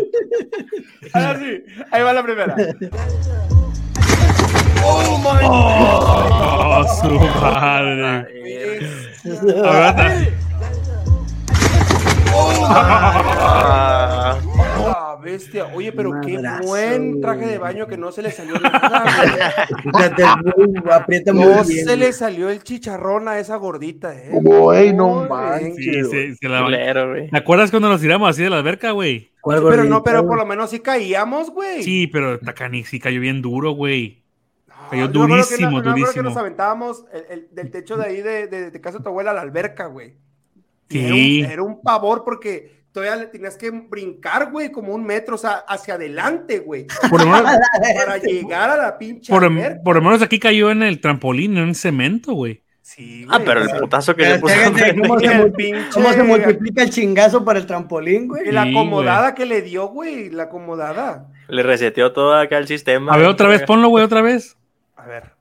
Ahora sí, ahí va la primera. Oh, su madre. Aguanta. Ah, Ah, bestia. Oye, pero qué buen traje de baño que no se le salió nada, aprieta muy No bien. se le salió el chicharrón a esa gordita, eh. Güey, no manches. bien. Sí, se, la. ¿Te acuerdas cuando nos tiramos así de la alberca, güey? ¿Cuál Pero no, pero por lo menos sí caíamos, güey. Sí, pero Takani sí cayó bien duro, güey. Cayó yo durísimo, no- yo me acuerdo que durísimo. nos aventábamos el- el- del techo de ahí de, de- de casa de tu abuela a la alberca, güey. Sí. Era un, era un pavor porque todavía le tenías que brincar, güey, como un metro, o sea, hacia adelante, güey. Por lo menos, Para llegar a la pinche por, alberca. por lo menos aquí cayó en el trampolín, no en cemento, güey. Sí, Ah, güey, pero o el putazo que le Pero puso. ¿Cómo se, el mu- pinche- cómo se multiplica el chingazo para el trampolín, Y güey? la Sí, acomodada que le dio, güey, la acomodada. Le reseteó todo acá el sistema. A ver, otra vez, ponlo, güey, otra vez. A ver.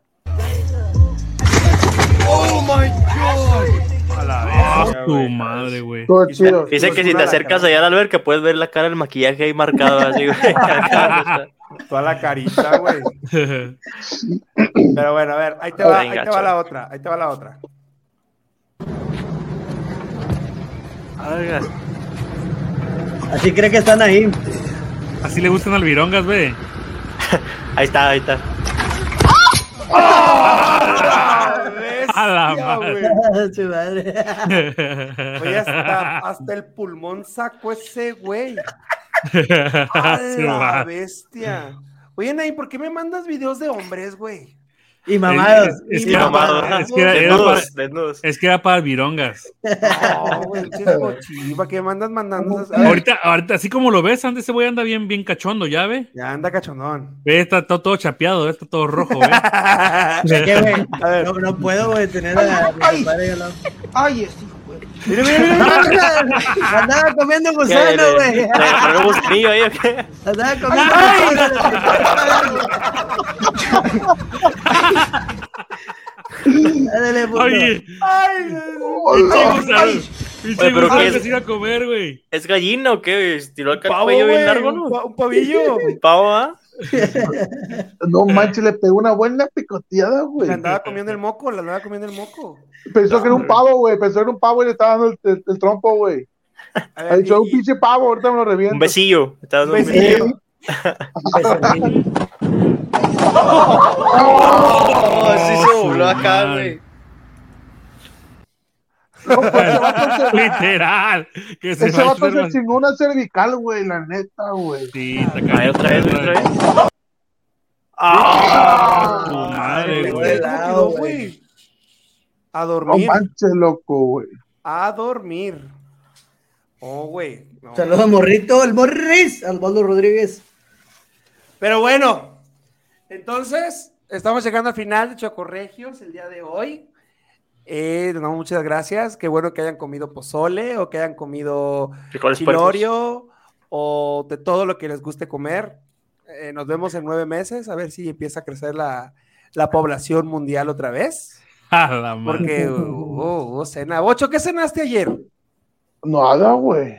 Ah, tu madre, güey. Todo chido. Dice que si te la acercas allá a la alberca puedes ver la cara del maquillaje ahí marcado así, güey. Toda la carita, güey. Pero bueno, a ver, ahí te va, ahí te va la otra, ahí te va la otra. Así cree que están ahí. Así le gustan al virongas, güey. Ahí está, ahí está. A la Bestia, madre. Oye, hasta, hasta el pulmón sacó ese güey. A la bestia. Oye, Nay, ¿por qué me mandas videos de hombres, güey? Y mamados. Es- es Y que era mamados. para- es que era- era para- es que era para virongas. No, güey, cochiva, ¿qué mandas mandando? Ahorita, ahorita, así como lo ves, antes ese güey anda bien, bien cachondo, ¿ya ve? Ya anda cachondón. Ve, está todo, todo chapeado, está todo rojo, güey, A ver. no, no puedo, güey, tener a, a mi padre ahí al lado. Ay, es hijo, güey. Mira, mira, mira, mira. Andaba comiendo ¿Qué, gusano, güey. le- le- gusanillo ahí, o qué? Andaba comiendo gusano. Ándale, puto. Oye, Ay, gusano. Pinche Oye, pero gusano ¿qué que es? se iba a comer, güey. ¿Es gallina o qué? Acá el pavo, cuello bien largo, un, ¿no? un pavillo. Un pavo, ¿ah? No manches, le pegó una buena picoteada, güey. Le andaba comiendo el moco, le andaba comiendo el moco. Pensó que era un pavo, güey. Pensó que era un pavo y le estaba dando el, el- el trompo, güey. Ha dicho, y- un pinche pavo, ahorita me lo reviento. Un besillo. Estaba dando un Besillo. besillo. Oh, se acá, madre. güey. No, pues, Literal. Que se ese va a vato se chingó una cervical, güey, la neta, güey. Sí, está A ver, cañón. otra vez, otra vez. Tu madre, güey. A No dormir. manches, loco, güey. A dormir. Oh, güey. no. Saludos a Morrito, el Morris, Osvaldo Rodríguez. Pero bueno, entonces estamos llegando al final de Chocorregios el día de hoy. Eh, no, muchas gracias. Qué bueno que hayan comido pozole o que hayan comido chilorio o de todo lo que les guste comer. Eh, nos vemos en nueve meses a ver si empieza a crecer la, la población mundial otra vez. A la madre. Porque hubo cena. Ocho, ¿qué cenaste ayer? Nada, güey.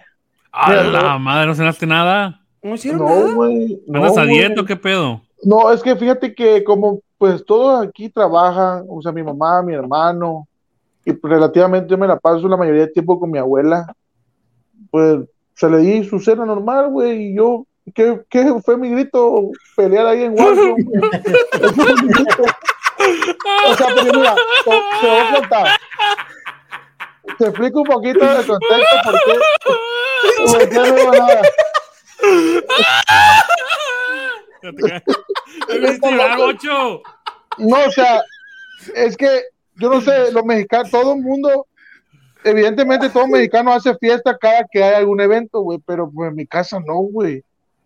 A la madre, no cenaste nada. ¿No hicieron No, nada? güey. no, ¿Andas a dieta o qué pedo? No, es que fíjate que como pues todos aquí trabajan, o sea, mi mamá, mi hermano, y pues, relativamente yo me la paso la mayoría del tiempo con mi abuela, pues se le di su cena normal, güey, y yo, ¿qué, qué fue mi grito? Pelear ahí en Warzone. O sea, pero mira, te, te voy a contar. Te explico un poquito de contexto por qué. por qué no digo nada. No, o sea, es que yo no sé, los mexicanos, todo el mundo, evidentemente todo mexicano hace fiesta cada que hay algún evento, güey, pero pues en mi casa no, güey. O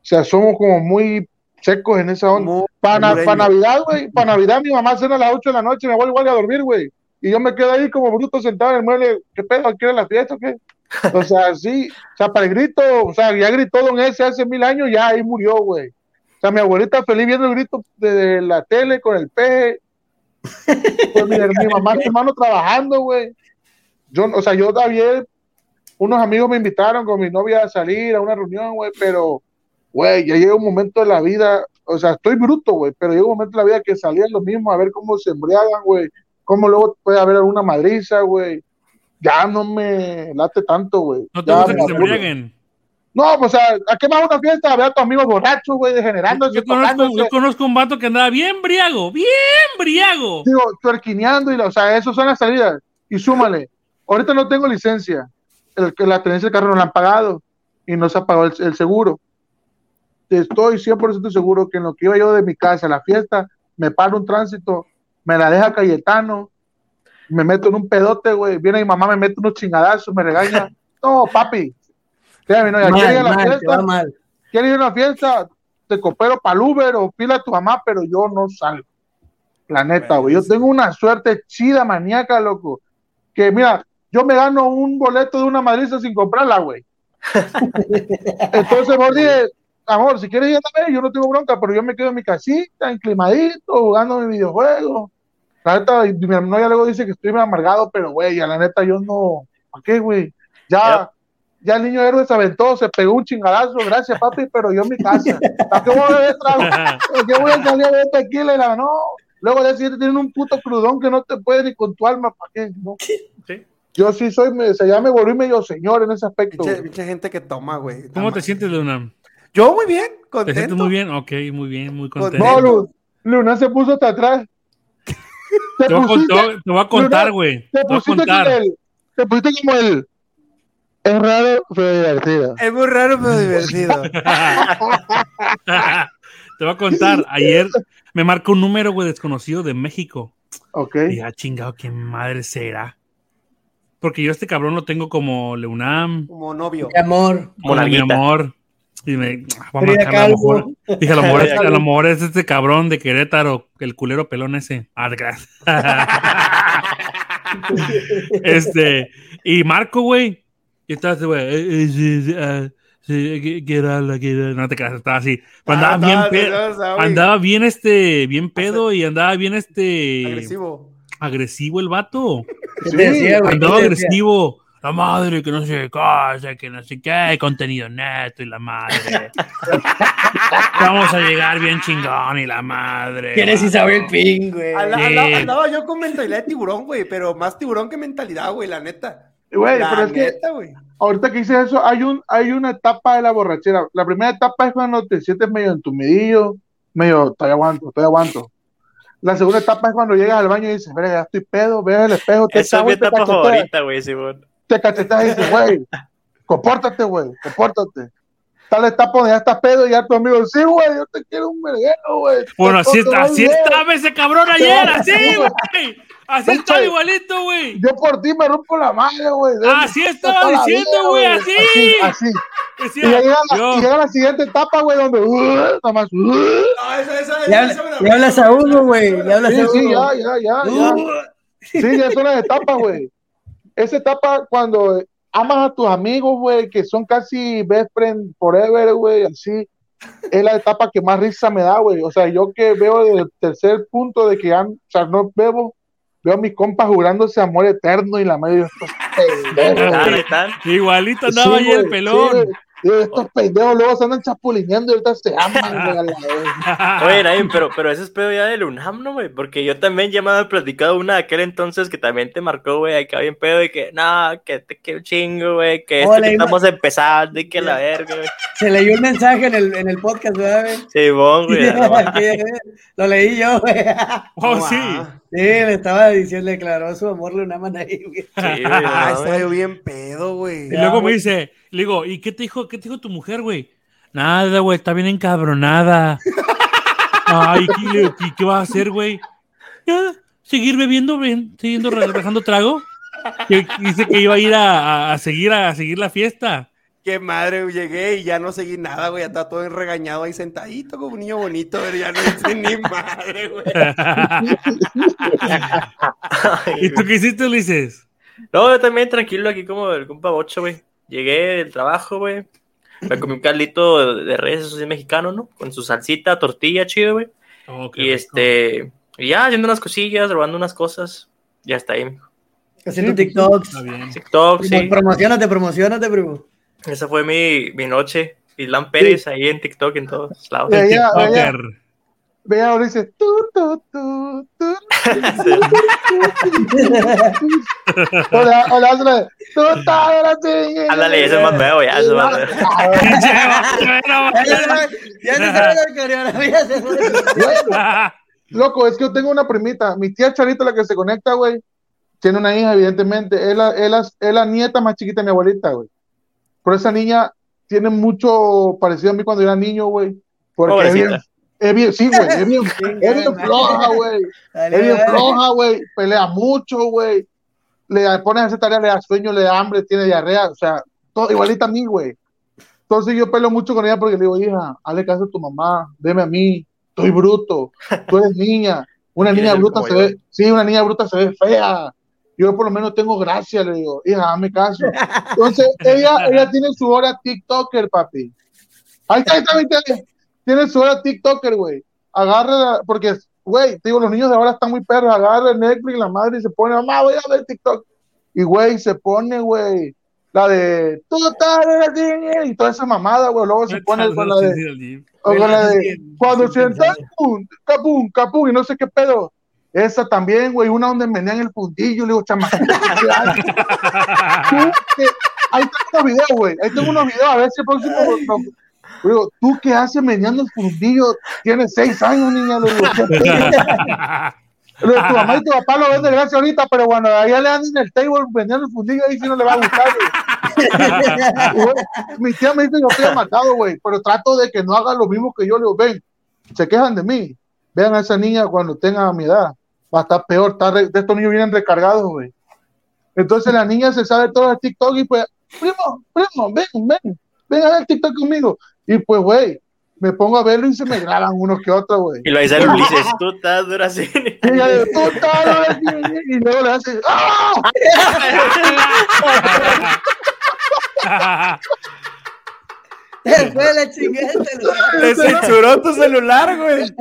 sea, somos como muy secos en esa onda. Para hondureño. Navidad, güey, para Navidad mi mamá cena a las 8 de la noche y me voy igual a dormir, güey. Y yo me quedo ahí como bruto sentado en el mueble, ¿qué pedo? ¿Quieres la fiesta o qué? O sea, sí, o sea, para el grito, o sea, ya gritó Don ese hace mil años, ya ahí murió, güey. O sea, mi abuelita feliz viendo el grito de, de la tele con el peje. Pues mi, mi mamá, mi hermano trabajando, güey. Yo, o sea, yo ayer, unos amigos me invitaron con mi novia a salir a una reunión, güey, pero, güey, ya llega un momento de la vida, o sea, estoy bruto, güey, pero llega un momento de la vida que salían lo mismo a ver cómo se embriagan, güey, cómo luego puede haber alguna madriza, güey. Ya no me late tanto, güey. ¿No te Ya gusta que se embriaguen? No, pues, o sea, ¿a qué a una fiesta? A ver a tus amigos borrachos, güey, degenerándose, Yo conozco, yo conozco un vato que andaba bien briago, bien briago. digo, tuerquineando y, la- o sea, eso son las salidas. Y súmale, ahorita no tengo licencia, el, que la tenencia del carro no la han pagado y no se ha pagado el, el seguro. Estoy 100% seguro que en lo que iba yo de mi casa a la fiesta, me paro un tránsito, me la deja Cayetano, me meto en un pedote, güey, viene mi mamá, me mete unos chingadazos, me regaña. No, papi, créame, no, ya quiere ir a Mal, la mal, fiesta, mal. quieres ir a una fiesta, te coopero para el Uber o pila a tu mamá, pero yo no salgo. La neta, güey. Yo tengo una suerte chida, maníaca, loco. Que mira, yo me gano un boleto de una madriza sin comprarla, güey. Entonces, vos dije, amor, si quieres ir a ver, yo no tengo bronca, pero yo me quedo en mi casita, enclimadito, jugando mi videojuego. La neta, mi novia luego dice que estoy bien amargado, pero güey, a la neta yo no. ¿Para qué, güey? Ya, ya el niño héroe se aventó, se pegó un chingadazo, gracias, papi, pero yo en mi casa. ¿Para qué voy a beber trago? ¿Por qué voy a salir a beber tequila? Y la, no. Luego día siguiente tienen un puto crudón que no te puede ni con tu alma, ¿para qué? No. Sí. Yo sí soy, me, se ya me volví medio señor en ese aspecto. Pinche gente que toma, güey. ¿Cómo te sientes, Luna? Yo muy bien, ¿Te contento. sientes muy bien? Ok, muy bien, muy contento. No, Lu- Luna se puso hasta atrás. Te Te voy a pusiste- contar, te voy a contar, Luna, güey. Te Te voy a pusiste como el. Te pusiste como el. Es raro, pero divertido. Es muy raro, pero divertido. Te voy a contar. Ayer me marcó un número, güey, desconocido de México. Ok. Y ya, chingado, ¿qué madre será? Porque yo a este cabrón lo tengo como Leunam, Como novio. Mi amor. como mi amor. Y me voy a Frida marcarle a lo mejor. Dije, a lo mejor, es, a lo mejor es este cabrón de Querétaro, el culero pelón ese. Ah, este, y Marco, güey. Y estaba ese, güey. eh, eh, sí, sí, ah, sí, que- que era la que era- No te creas, estaba así. Pero andaba Ah, bien pedo. Andaba bien, este, bien pedo y andaba bien, este. Agresivo. agresivo el vato. ¿Qué te decía, güey? Andaba agresivo. La madre, que no sé qué cosa, que no sé qué, contenido neto y la madre. Vamos a llegar bien chingón y la madre. ¿Quieres Isabel Ping, güey? Anda- Sí. anda- Andaba yo con mentalidad de tiburón, güey, pero más tiburón que mentalidad, güey, la neta. Güey, La pero es que ahorita que dices eso, hay, un, hay una etapa de la borrachera. La primera etapa es cuando te sientes medio entumidillo, medio, todavía aguanto, todavía aguanto. La segunda etapa es cuando llegas al baño y dices, verga, ya estoy pedo, ves el espejo, te Esa es mi te etapa favorita, güey, Simón. te cacheteas y dices, güey, compórtate, güey, compórtate. Tal etapa donde ya estás pedo y ya tu amigo, sí, güey, yo te quiero un merguero, güey. Bueno, así, así estaba ese cabrón ayer, así, Sí, güey. Así Sí, estaba güey. igualito, güey. Yo por ti me rompo la madre, güey. Así estaba diciendo, güey, así. Así, así. Y Decía, ya llega, la, yo- y llega la siguiente etapa, güey, donde, uh, nada más, uh, No, esa, esa, Le, esa me la- habla- le hablas a uno, güey. Le hablas sí, a sí, uno. ya, ya, ya, ya. Uh, Sí, ya es una etapa, güey. Esa etapa cuando amas a tus amigos, güey, que son casi best friend forever, güey, así, es la etapa que más risa me da, güey. O sea, yo que veo desde el tercer punto de que ya, o sea, no bebo, veo a mis compas jurándose amor eterno y la están. Igualito andaba Sí, ahí el pelón. estos pendejos luego se andan chapulineando y ahorita se aman. Oye, Naim, pero, pero ese es pedo ya del UNAM, ¿no, güey? Porque yo también ya me había platicado una de aquel entonces que también te marcó, güey, acá bien pedo y que, no, que te quiero chingo, güey, que esto que estamos empezando y que la verga, güey. se leyó un mensaje en el, en el podcast, ¿verdad, güey? Sí, bon, güey. Lo leí yo, güey. Oh, sí. Sí, le estaba diciendo, declaró su amor Lunaman ahí, güey. Sí, güey, Ah, yo bien pedo, güey. Y luego me dice, le digo, ¿y qué te dijo, qué te dijo tu mujer, güey? Nada, güey, está bien encabronada. Ay, ¿qué, le ¿qué, qué va a hacer, güey? Ya, seguir bebiendo, bien, siguiendo re- dejando trago. Que dice que iba a ir a, a- a seguir a, seguir la fiesta. Qué madre, güey, llegué y ya no seguí nada, güey. Ya estaba todo regañado ahí sentadito como un niño bonito, pero ya no hice ni madre, güey. ¿Y tú qué hiciste, Ulises? No, yo también tranquilo aquí como el compa Bocho, güey. Llegué del trabajo, güey. Me comí un caldito de res, eso sí, mexicano, ¿no? Con su salsita, tortilla, chido, güey. Oh, Y rico. este, y ya haciendo unas cosillas, robando unas cosas. Ya está ahí, mijo. Haciendo TikToks. Está bien. TikTok, Promo- sí. Promocionate, promocionate, primo. Esa fue mi, mi noche. Islam Pérez ahí en TikTok en todos lados. Sí. El Ella- TikToker. Ve ahora dice, tú, tú, tú, tú. Hola, hola, hola. Tú. Ándale, ese es más nuevo, ya, ese es más nuevo. Ya sabe- la coreografía. bueno. Loco, es que yo tengo una primita. Mi tía Charita, la que se conecta, güey, tiene una hija, evidentemente. Es la, es la, es la nieta más chiquita de mi abuelita, güey. Pero esa niña tiene mucho parecido a mí cuando era niño, güey. Porque es bien, es bien, sí, güey, es bien, es bien floja, güey. Es bien floja, güey. Pelea mucho, güey. Le pones a hacer tarea, le da sueño, le da hambre, tiene diarrea. O sea, todo, igualita a mí, güey. Entonces yo peleo mucho con ella porque le digo, hija, hazle caso a tu mamá, deme a mí. Estoy bruto. Tú eres niña. Una niña bruta se ve, sí, una niña bruta se ve fea. Yo por lo menos tengo gracia, le digo, hija, hazme caso. Entonces, ella, ella tiene su hora TikToker, papi. Ahí está, ahí está, ahí está. Tiene su hora TikToker, güey. Agarra, porque, güey, te digo, los niños de ahora están muy perros. Agarra el Netflix, la madre, y se pone, mamá, voy a ver TikTok. Y, güey, se pone, güey, la de, tú estás así", y toda esa mamada, güey. Luego se pone con la de, o con la de, cuando sientas, pum, capum, capum, y no sé qué pedo. Esa también, güey, una donde menean el fundillo, le digo, chamaquito, Ahí tengo unos videos, güey, ahí tengo unos videos, a ver si el próximo, no, digo, tú qué haces meneando el fundillo, tienes seis años, niña, le digo, tu mamá y tu papá lo ven de gracia ahorita, pero cuando allá le dan en el table vendiendo el fundillo, ahí sí no le va a gustar, güey. Mi tía me dice que yo estoy matado, güey, pero trato de que no haga lo mismo que yo. Le digo, ven, se quejan de mí. Vean a esa niña cuando tenga mi edad. Va a estar peor. está re- de estos niños vienen recargados, güey. Entonces la niña se sabe todo el TikTok y pues, primo, primo, ven, ven, ven a ver TikTok conmigo. Y pues, güey, me pongo a verlo y se me graban unos que otros, güey. Y lo dice el Ulises, tú estás dura así. Y digo, "Tú estás así", y luego le hace, ¡ah! Fue la chingada. Te censuró tu celular, güey.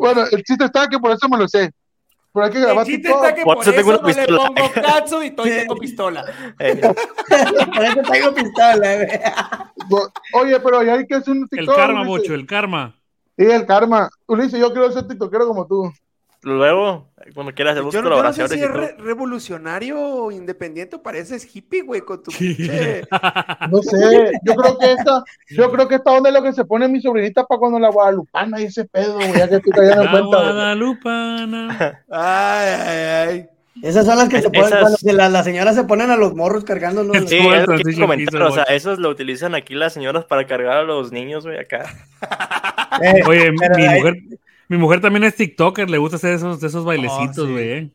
Bueno, el chiste está que por eso me lo sé. Pero hay que El grabar chiste TikTok. está que Por por eso eso tengo una no le pistola. pongo caso y estoy tengo pistola. Eh, Por eso tengo pistola, güey. Bo- Oye, pero ya hay que hacer un El TikTok. karma, Ulises. bocho, el karma. Sí, el karma. Ulises, yo quiero ser tiktokero como tú. Luego, cuando quieras, hacemos Yo no, yo no sé colaboraciones si es re- revolucionario o independiente o pareces hippie, güey, con tu pinche... No sé, yo creo que esta, yo creo que esta onda es lo que se pone mi sobrinita para cuando la guadalupana y ese pedo, güey, ya que estoy cayendo en La cuenta. Guadalupana. Ay, ay, ay. Esas son las que Es- se ponen, esas- cuando se la- las señoras se ponen a los morros cargándolos. Sí. Es lo que comentar, o sea, esos lo utilizan aquí las señoras para cargar a los niños, güey, acá. Eh, Oye, mi ahí- mujer, mi mujer también es TikToker, le gusta hacer esos, esos bailecitos, Oh, sí. güey.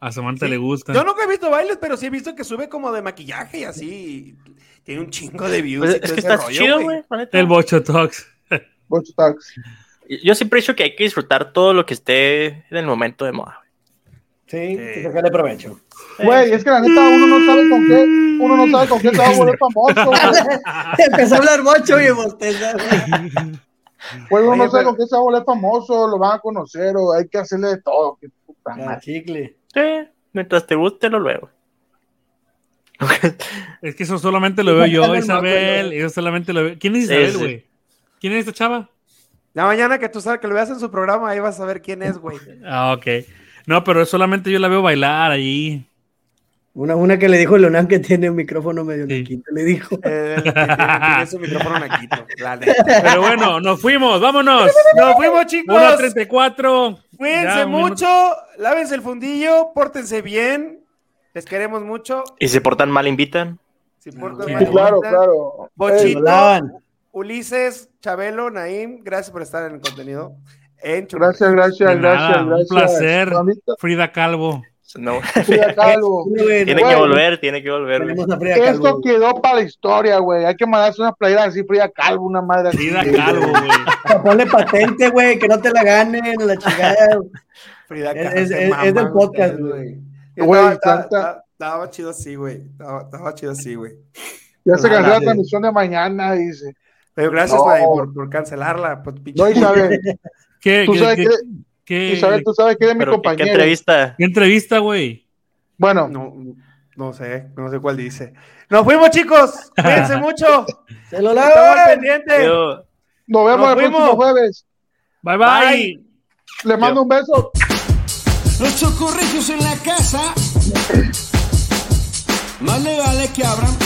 A Samantha Sí. le gusta. Yo nunca he visto bailes, pero sí he visto que sube como de maquillaje y así. Tiene un chingo de views. Pues y es todo que ese está rollo, chido, güey. El Bocho Talks. Bocho Tax. Yo siempre he dicho que hay que disfrutar todo lo que esté en el momento de moda. Sí, Eh. que sacarle provecho. Güey, es que la neta uno no sabe con qué, uno no sabe con qué se va a volver famoso, güey. Empezó a hablar mucho y bosteza, güey. Pues uno Oye, no sabe pero- con qué se famoso, lo van a conocer o hay que hacerle de todo. qué puta madre. chicle. Sí, mientras te guste, lo luego. Es que eso solamente lo veo yo, Isabel. Eso solamente lo veo. ¿Quién es Isabel, sí. güey? ¿Quién es esta chava? La mañana que tú sabes que lo veas en su programa, ahí vas a ver quién es, güey. Ah, ok. No, pero solamente yo la veo bailar ahí. Una, una que le dijo Leonán que tiene un micrófono medio Sí. naquito, le dijo. Eh, tiene, su micrófono naquito. Pero bueno, nos fuimos, vámonos. Nos fuimos, chicos. 1.34. Cuídense Ya, un minuto. mucho, lávense el fundillo, pórtense bien. Les queremos mucho. Y si se portan mal, invitan. Si portan Sí, mal, Claro, invitan. claro. Bochito. Ulises, Chabelo, Naim, gracias por estar en el contenido. En Gracias, gracias, nada, gracias, un gracias. placer. Frida Calvo. No, Frida Kahlo. tiene que volver, tiene que volver. Esto quedó para la historia, güey. Hay que mandarse unas playeras así, Frida Calvo, una madre así. Frida Calvo, güey. Ponle patente, güey, que no te la ganen, la chingada. Frida Es- Kahlo es- es- del podcast, güey. Güey, Estaba- chido así, güey. Estaba, chido así, güey. Ya se canceló la transmisión de mañana, dice. Pero gracias, por, por cancelarla. Pues, No, Isabel, ¿Qué, tú qué- sabes qué- que, qué- Isabel, tú sabes que eres mi Pero, ¿qué, compañero. entrevista? qué entrevista, güey? Bueno, No, no sé, no sé cuál dice. Nos fuimos, chicos. Cuídense mucho. Se lo Estamos al lavan. pendiente. Yo- nos vemos Nos el próximo fuimos. jueves. Bye, bye. Bye. Les mando un beso. Los chocorregios en la casa. Más le vale que abran